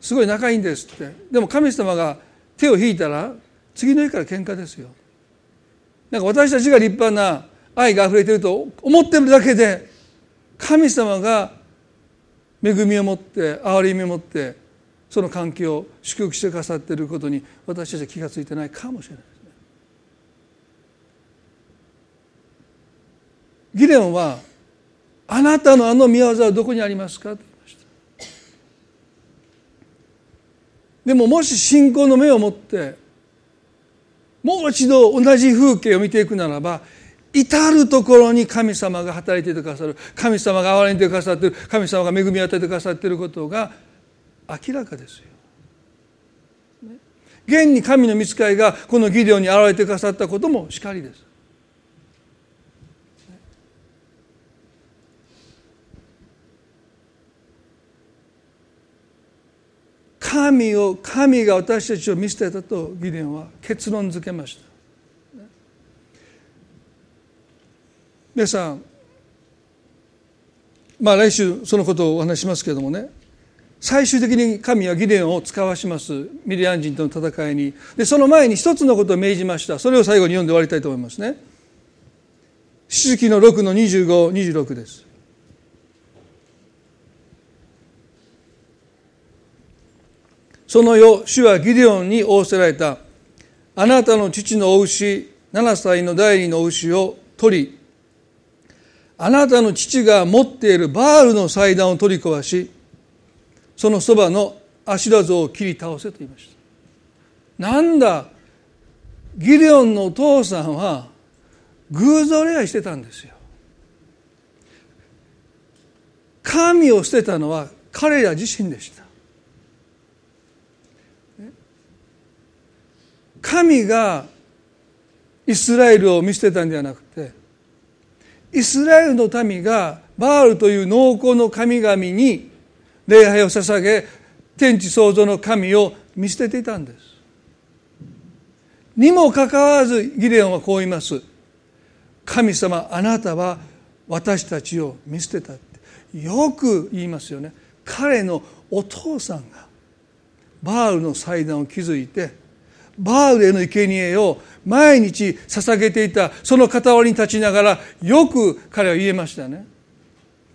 すごい仲いいんですって。でも神様が手を引いたら次の日から喧嘩ですよ。なんか私たちが立派な愛が溢れてると思ってるだけで神様が恵みを持って憐れみを持ってその関係を祝福してくださっていることに私たちは気が付いてないかもしれないですね。ギレオンは「あなたのあの宮業はどこにありますか?」と言いました。でももし信仰の目を持ってもう一度同じ風景を見ていくならば至る所に神様が働いていてくださる神様が憐れんでくださっている神様が恵みを与えてくださっていることが明らかですよ。現に神の見つかりがこのギデオに現れてくださったこともしかりです。神を神が私たちを見捨てたとギデオンは結論付けました。皆さんまあ来週そのことをお話しますけれどもね最終的に神はギデオンを使わしますミリアン人との戦いに。でその前に一つのことを命じました。それを最後に読んで終わりたいと思いますね。四季の6の2526です。その夜主はギデオンに仰せられた。あなたの父のお牛7歳の第二のお牛を取りあなたの父が持っているバールの祭壇を取り壊しそのそばのアシラ像を切り倒せと言いました。なんだギデオンのお父さんは偶像礼拝してたんですよ。神を捨てたのは彼ら自身でした。神がイスラエルを見捨てたんではなくイスラエルの民がバールという農耕の神々に礼拝を捧げ天地創造の神を見捨てていたんです。にもかかわらずギレオンはこう言います。神様あなたは私たちを見捨てたって。よく言いますよね。彼のお父さんがバールの祭壇を築いてバールへの生贄を毎日捧げていたその傍りに立ちながらよく彼は言えましたね。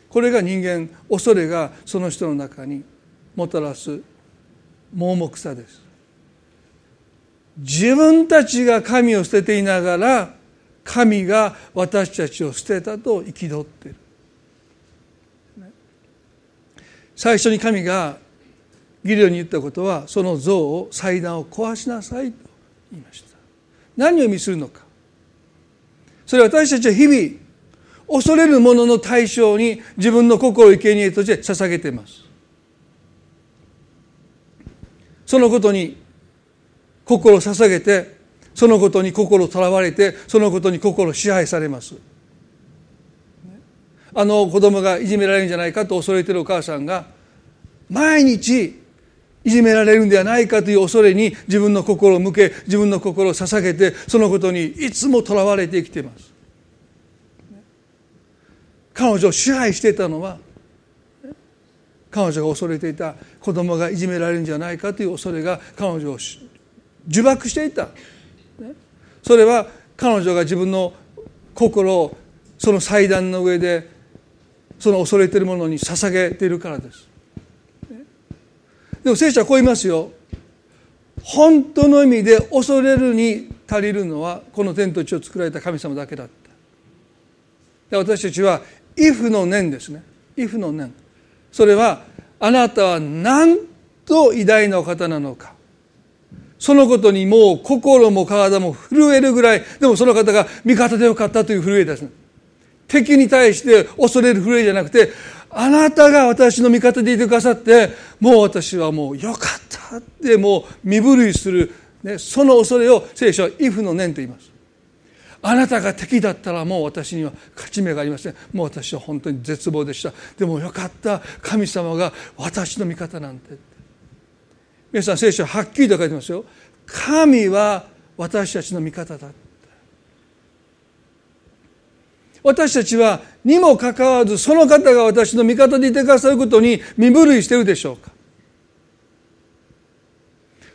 これが人間恐れがその人の中にもたらす盲目さです。自分たちが神を捨てていながら神が私たちを捨てたと憤っている最初に神がギリオに言ったことはその像を祭壇を壊しなさいと言いました。何を意味するのか。それは私たちは日々恐れるものの対象に自分の心を生贄として捧げています。そのことに心を捧げてそのことに心をとらわれてそのことに心を支配されます。あの子供がいじめられるんじゃないかと恐れてるお母さんが毎日いじめられるんではないかという恐れに自分の心を向け自分の心を捧げてそのことにいつもとらわれて生きています。彼女を支配していたのは彼女が恐れていた子供がいじめられるんじゃないかという恐れが彼女を呪縛していた。それは彼女が自分の心をその祭壇の上でその恐れているものに捧げているからです。でも聖書はこう言いますよ。本当の意味で恐れるに足りるのはこの天と地を作られた神様だけだった。で私たちは「if の念」ですね「if の念」それはあなたはなんと偉大なお方なのか。そのことにもう心も体も震えるぐらい。でもその方が味方でよかったという震えですね。敵に対して恐れる震えじゃなくてあなたが私の味方でいてくださってもう私はもうよかったってもう身震いする、ね、その恐れを聖書は「イフの念」と言います。あなたが敵だったらもう私には勝ち目がありません。もう私は本当に絶望でした。でもよかった。神様が私の味方なんて。皆さん聖書ははっきりと書いてますよ。神は私たちの味方だ私たちはにもかかわらずその方が私の味方でいてくださることに身震いしてるでしょうか。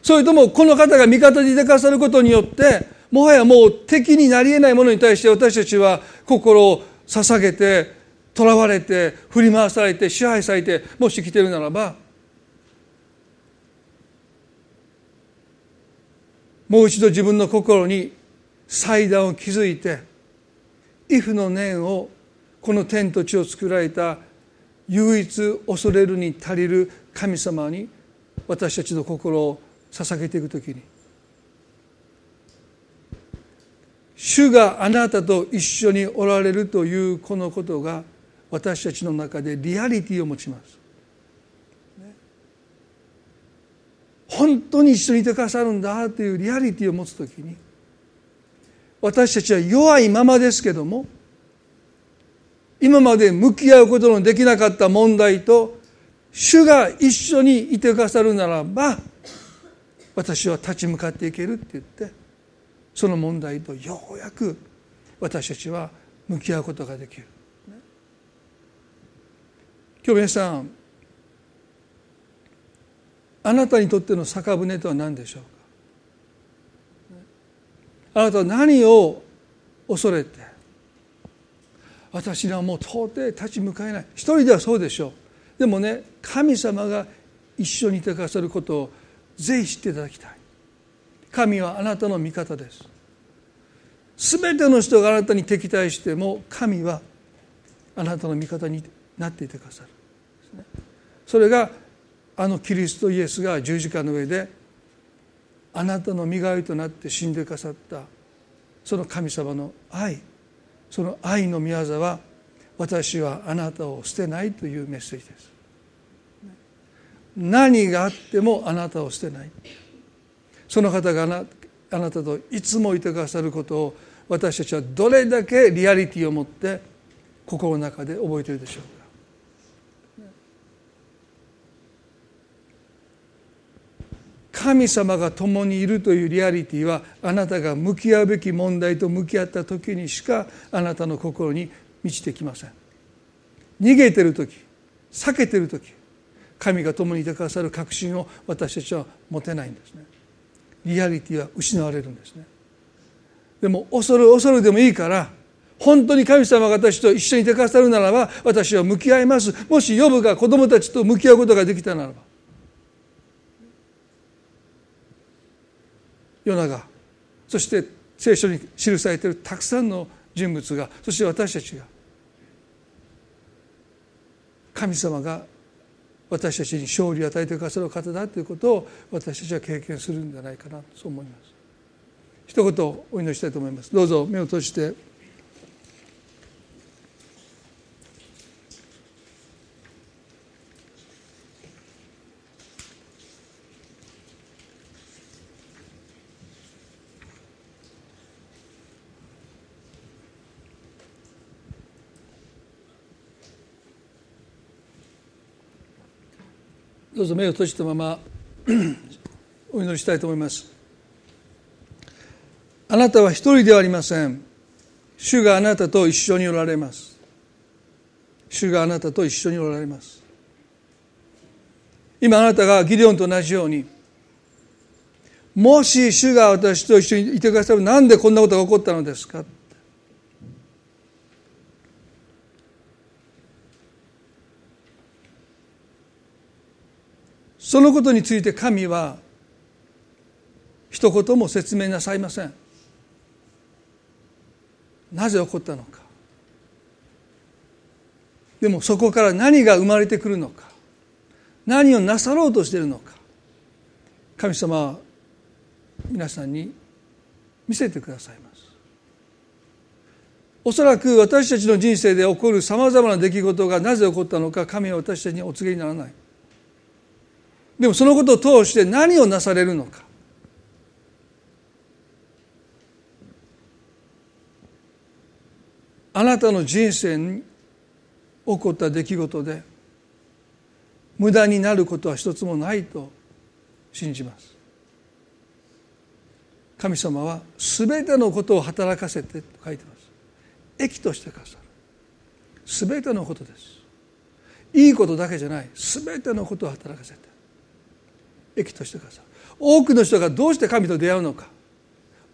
それともこの方が味方でいてくださることによってもはやもう敵になり得ないものに対して私たちは心を捧げて囚われて振り回されて支配されてもし来てるならばもう一度自分の心に祭壇を築いてイフの念をこの天と地を作られた唯一恐れるに足りる神様に私たちの心を捧げていくときに主があなたと一緒におられるというこのことが私たちの中でリアリティを持ちます。本当に一緒にいてくださるんだというリアリティを持つときに私たちは弱いままですけども今まで向き合うことのできなかった問題と主が一緒にいてくださるならば私は立ち向かっていけるって言ってその問題とようやく私たちは向き合うことができる。今日皆さんあなたにとっての酒舟とは何でしょうあなたは何を恐れて私にはもう到底立ち向かえない。一人ではそうでしょう。でもね神様が一緒にいてくださることをぜひ知っていただきたい。神はあなたの味方です。全ての人があなたに敵対しても神はあなたの味方になっていてくださる。それがあのキリストイエスが十字架の上であなたの身代わりとなって死んでくださったその神様の愛その愛の御業は私はあなたを捨てないというメッセージです。何があってもあなたを捨てない。その方があなたといつもいてくださることを私たちはどれだけリアリティを持って心の中で覚えているでしょうか神様が共にいるというリアリティはあなたが向き合うべき問題と向き合った時にしかあなたの心に満ちてきません。逃げてる時避けてる時神が共にいてくださる確信を私たちは持てないんですね。リアリティは失われるんですね。でも恐る恐るでもいいから本当に神様が私と一緒にいてくださるならば私は向き合います。もしヨブが子供たちと向き合うことができたならばヨナがそして聖書に記されているたくさんの人物がそして私たちが。神様が私たちに勝利を与えてくださる方だということを私たちは経験するんじゃないかなと思います。一言お祈りしたいと思います。どうぞ目を閉じて。どうぞ目を閉じたままお祈りしたいと思います。あなたは一人ではありません。主があなたと一緒におられます。主があなたと一緒におられます。今あなたがギデオンと同じようにもし主が私と一緒にいてくださるなんでこんなことが起こったのですか？そのことについて神は一言も説明なさいません。なぜ起こったのか。でもそこから何が生まれてくるのか。何をなさろうとしているのか。神様は皆さんに見せてくださいます。おそらく私たちの人生で起こるさまざまな出来事がなぜ起こったのか神は私たちにお告げにならない。でもそのことを通して何をなされるのか。あなたの人生に起こった出来事で無駄になることは一つもないと信じます。神様は全てのことを働かせてと書いてます。益としてくださる。全てのことです。いいことだけじゃない。全てのことを働かせて。益としてください。多くの人がどうして神と出会うのか。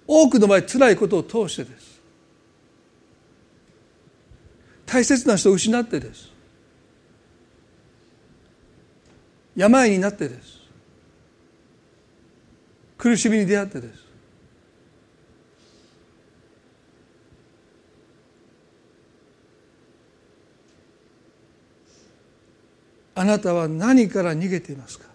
多くの場合辛いことを通してです。大切な人を失ってです。病になってです。苦しみに出会ってです。あなたは何から逃げていますか？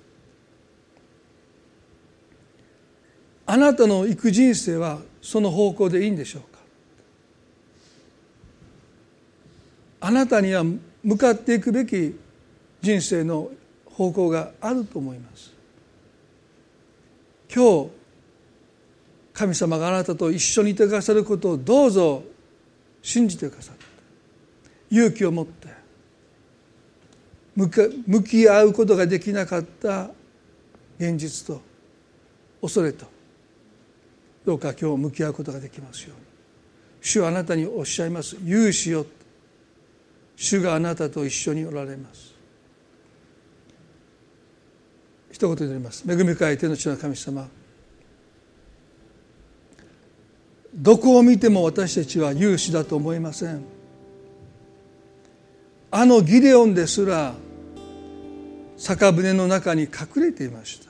あなたの行く人生はその方向でいいんでしょうか？あなたには向かっていくべき人生の方向があると思います。今日神様があなたと一緒にいてくださることをどうぞ信じてくださって勇気を持って向き合うことができなかった現実と恐れとどうか今日向き合うことができますように。主はあなたにおっしゃいます。勇士よ。主があなたと一緒におられます。一言で言います。恵み深い手の地の神様。どこを見ても私たちは勇士だと思いません。あのギデオンですら酒舟の中に隠れていました。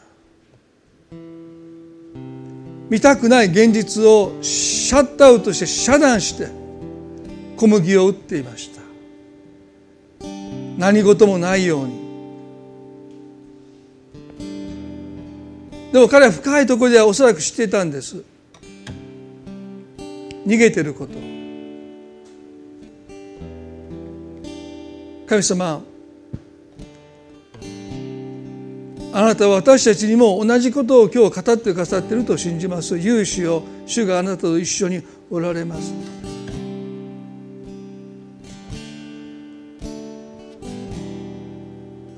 見たくない現実をシャットアウトして遮断して小麦を打っていました。何事もないように。でも彼は深いところではおそらく知っていたんです。逃げてること神様あなたは私たちにも同じことを今日語ってくださっていると信じます。勇士を主があなたと一緒におられます。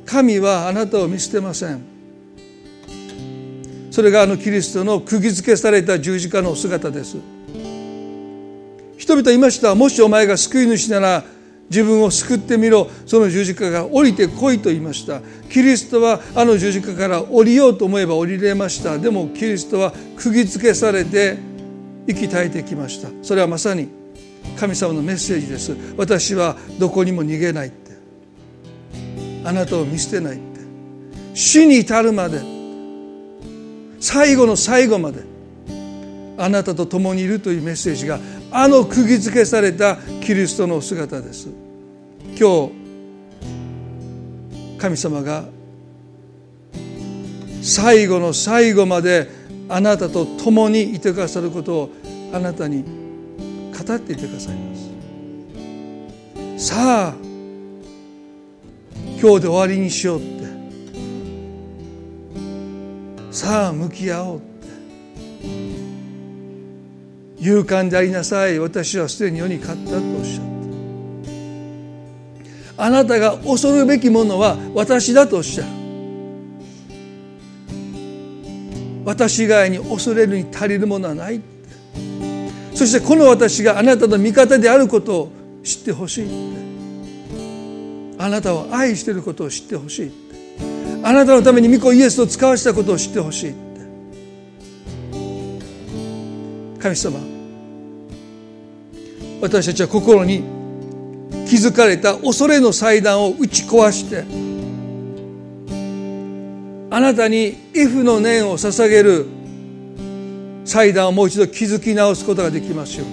神はあなたを見捨てません。それがあのキリストの釘付けされた十字架の姿です。人々言いました。もしお前が救い主なら自分を救ってみろ。その十字架が降りてこいと言いました。キリストはあの十字架から降りようと思えば降りれました。でもキリストは釘付けされて息絶えてきました。それはまさに神様のメッセージです。私はどこにも逃げないって。あなたを見捨てないって。死に至るまで。最後の最後まで。あなたと共にいるというメッセージがあの釘付けされたキリストの姿です。今日神様が最後の最後まであなたと共にいてくださることをあなたに語っていてくださいます。さあ今日で終わりにしようって。さあ向き合おう勇敢でありなさい。私はすでに世に勝ったとおっしゃった。あなたが恐るべきものは私だとおっしゃる。私以外に恐れるに足りるものはない。そしてこの私があなたの味方であることを知ってほしいあなたを愛していることを知ってほしいあなたのために御子イエスを使わせたことを知ってほしい神様私たちは心に築かれた恐れの祭壇を打ち壊してあなたにイフの念を捧げる祭壇をもう一度築き直すことができますよう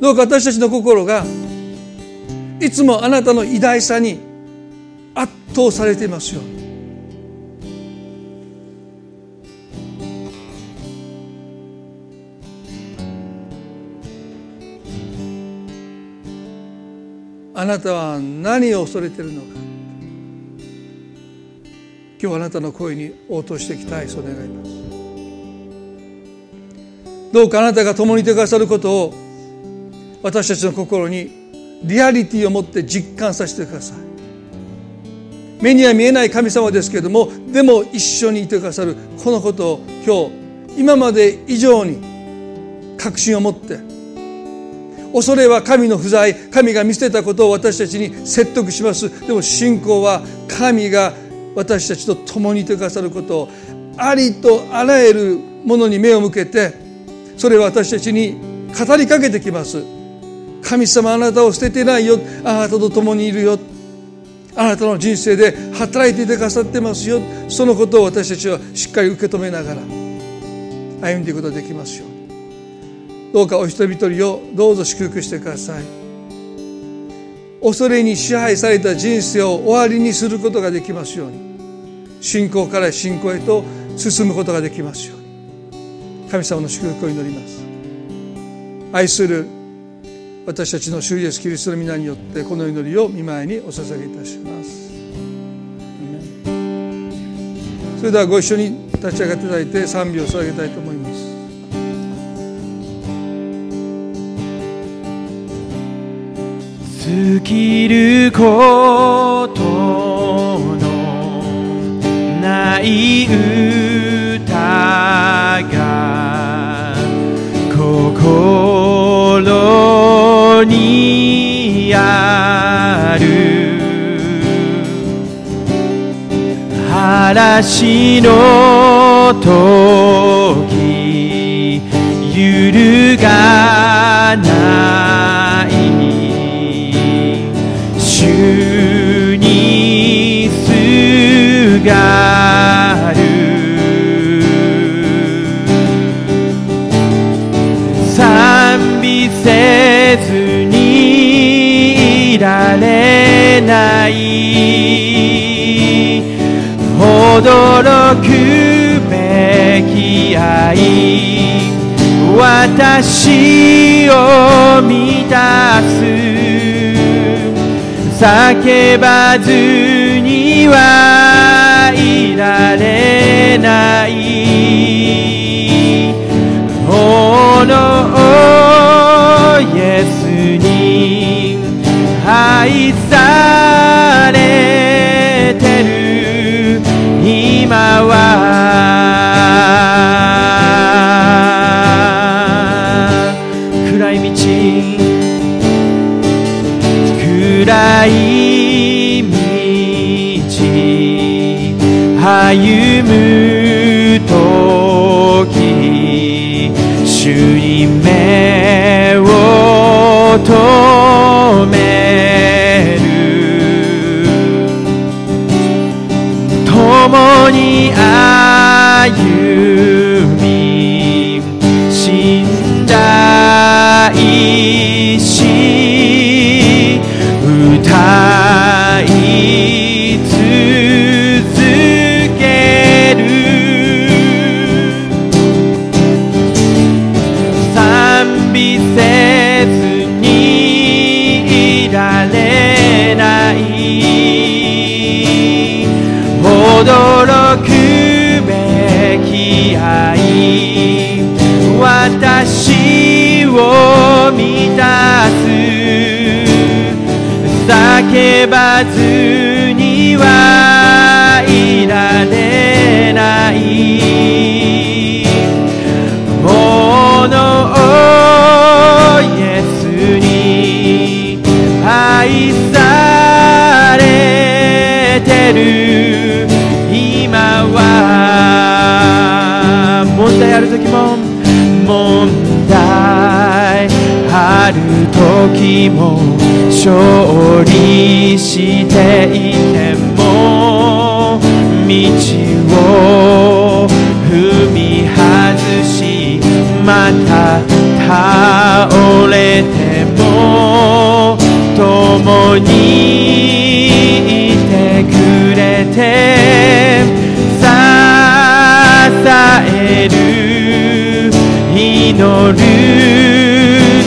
どうか私たちの心がいつもあなたの偉大さに圧倒されていますように。あなたは何を恐れてるのか。今日あなたの声に応答していきたい。そう願います。どうかあなたが共にいてくださることを私たちの心にリアリティを持って実感させてください。目には見えない神様ですけれどもでも一緒にいてくださるこのことを今日今まで以上に確信を持って恐れは神の不在神が見捨てたことを私たちに説得します。でも信仰は神が私たちと共にいてくださることをありとあらゆるものに目を向けてそれは私たちに語りかけてきます。神様あなたを捨ててないよ。あなたと共にいるよ。あなたの人生で働いていてくださってますよ。そのことを私たちはしっかり受け止めながら歩んでいくことができますよ。どうかお一人一人をどうぞ祝福してください。恐れに支配された人生を終わりにすることができますように。信仰から信仰へと進むことができますように。神様の祝福を祈ります。愛する私たちの主イエスキリストの皆によってこの祈りを見舞いにお捧げいたします。それではご一緒に立ち上がっていただいて賛美を捧げたいと思います。尽きることのない歌が心にある嵐の時揺るがないいられない驚くべき愛私を満たす。叫ばずにはいられない。愛されてる。今は。暗い道。暗い道。歩む時。主に目を留め。に歩ばずにはいられないものイエスに愛されてる。今は問題ある時も問題ある時も。勝利していても道を踏み外しまた倒れても共にいてくれて支える祈る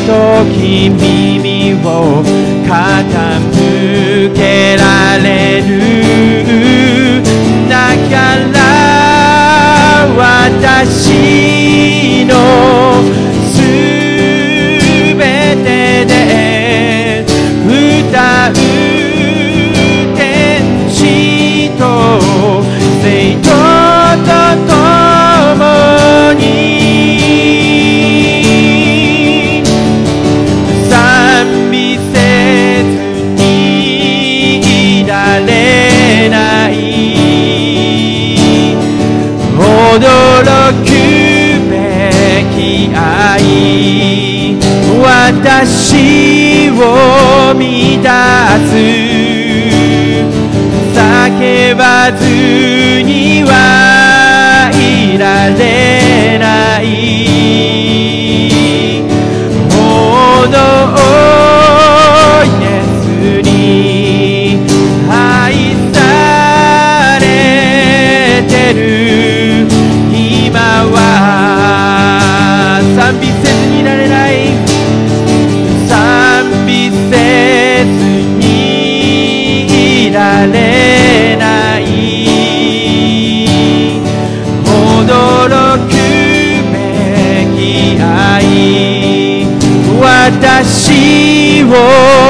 時耳を傾けられる。だから私私を満たす。叫ばずにはいられない。られない。驚くべき愛。私を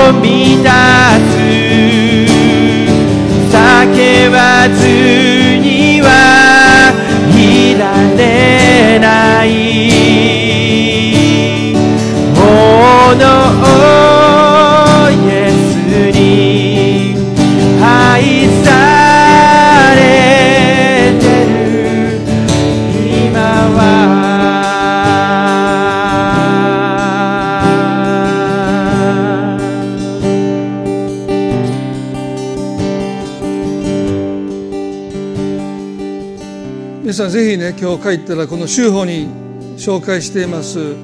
ぜひね今日帰ったらこの修法に紹介しています。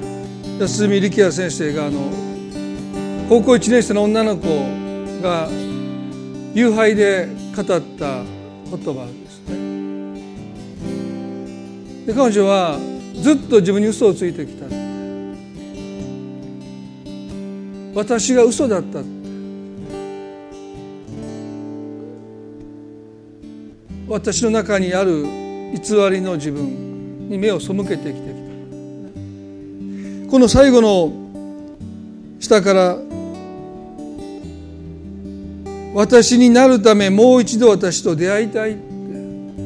安住力也先生があの高校1年生の女の子が夕拝で語った言葉ですね。で彼女はずっと自分に嘘をついてきた。私が嘘だった。私の中にある偽りの自分に目を背けてきてきた。この最後の下から私になるためもう一度私と出会いたい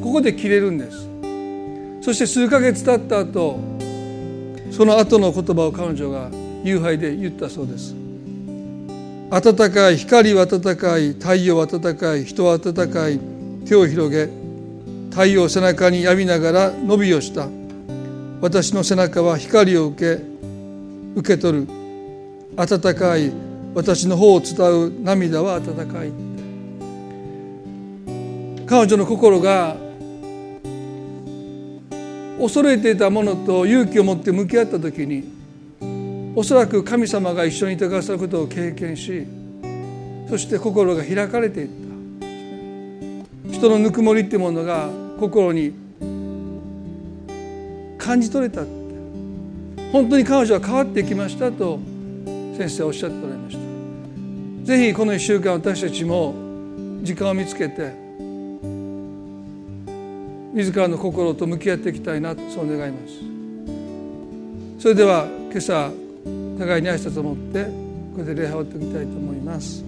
ここで切れるんです。そして数ヶ月経った後その後の言葉を彼女が夕拝で言ったそうです。暖かい光は暖かい太陽は暖かい人は暖かい手を広げ太陽背中に浴びながら伸びをした。私の背中は光を受け受け取る。暖かい。私の方を伝う涙は温かい。彼女の心が恐れていたものと勇気を持って向き合った時におそらく神様が一緒にいてくださることを経験しそして心が開かれていった。人のぬくもりっていうものが心に感じ取れた。本当に彼女は変わってきましたと先生はおっしゃっておられました。ぜひこの1週間私たちも時間を見つけて自らの心と向き合っていきたいなとそう願います。それでは今朝互いに挨拶を持ってこれで礼拝を終わっていきたいと思います。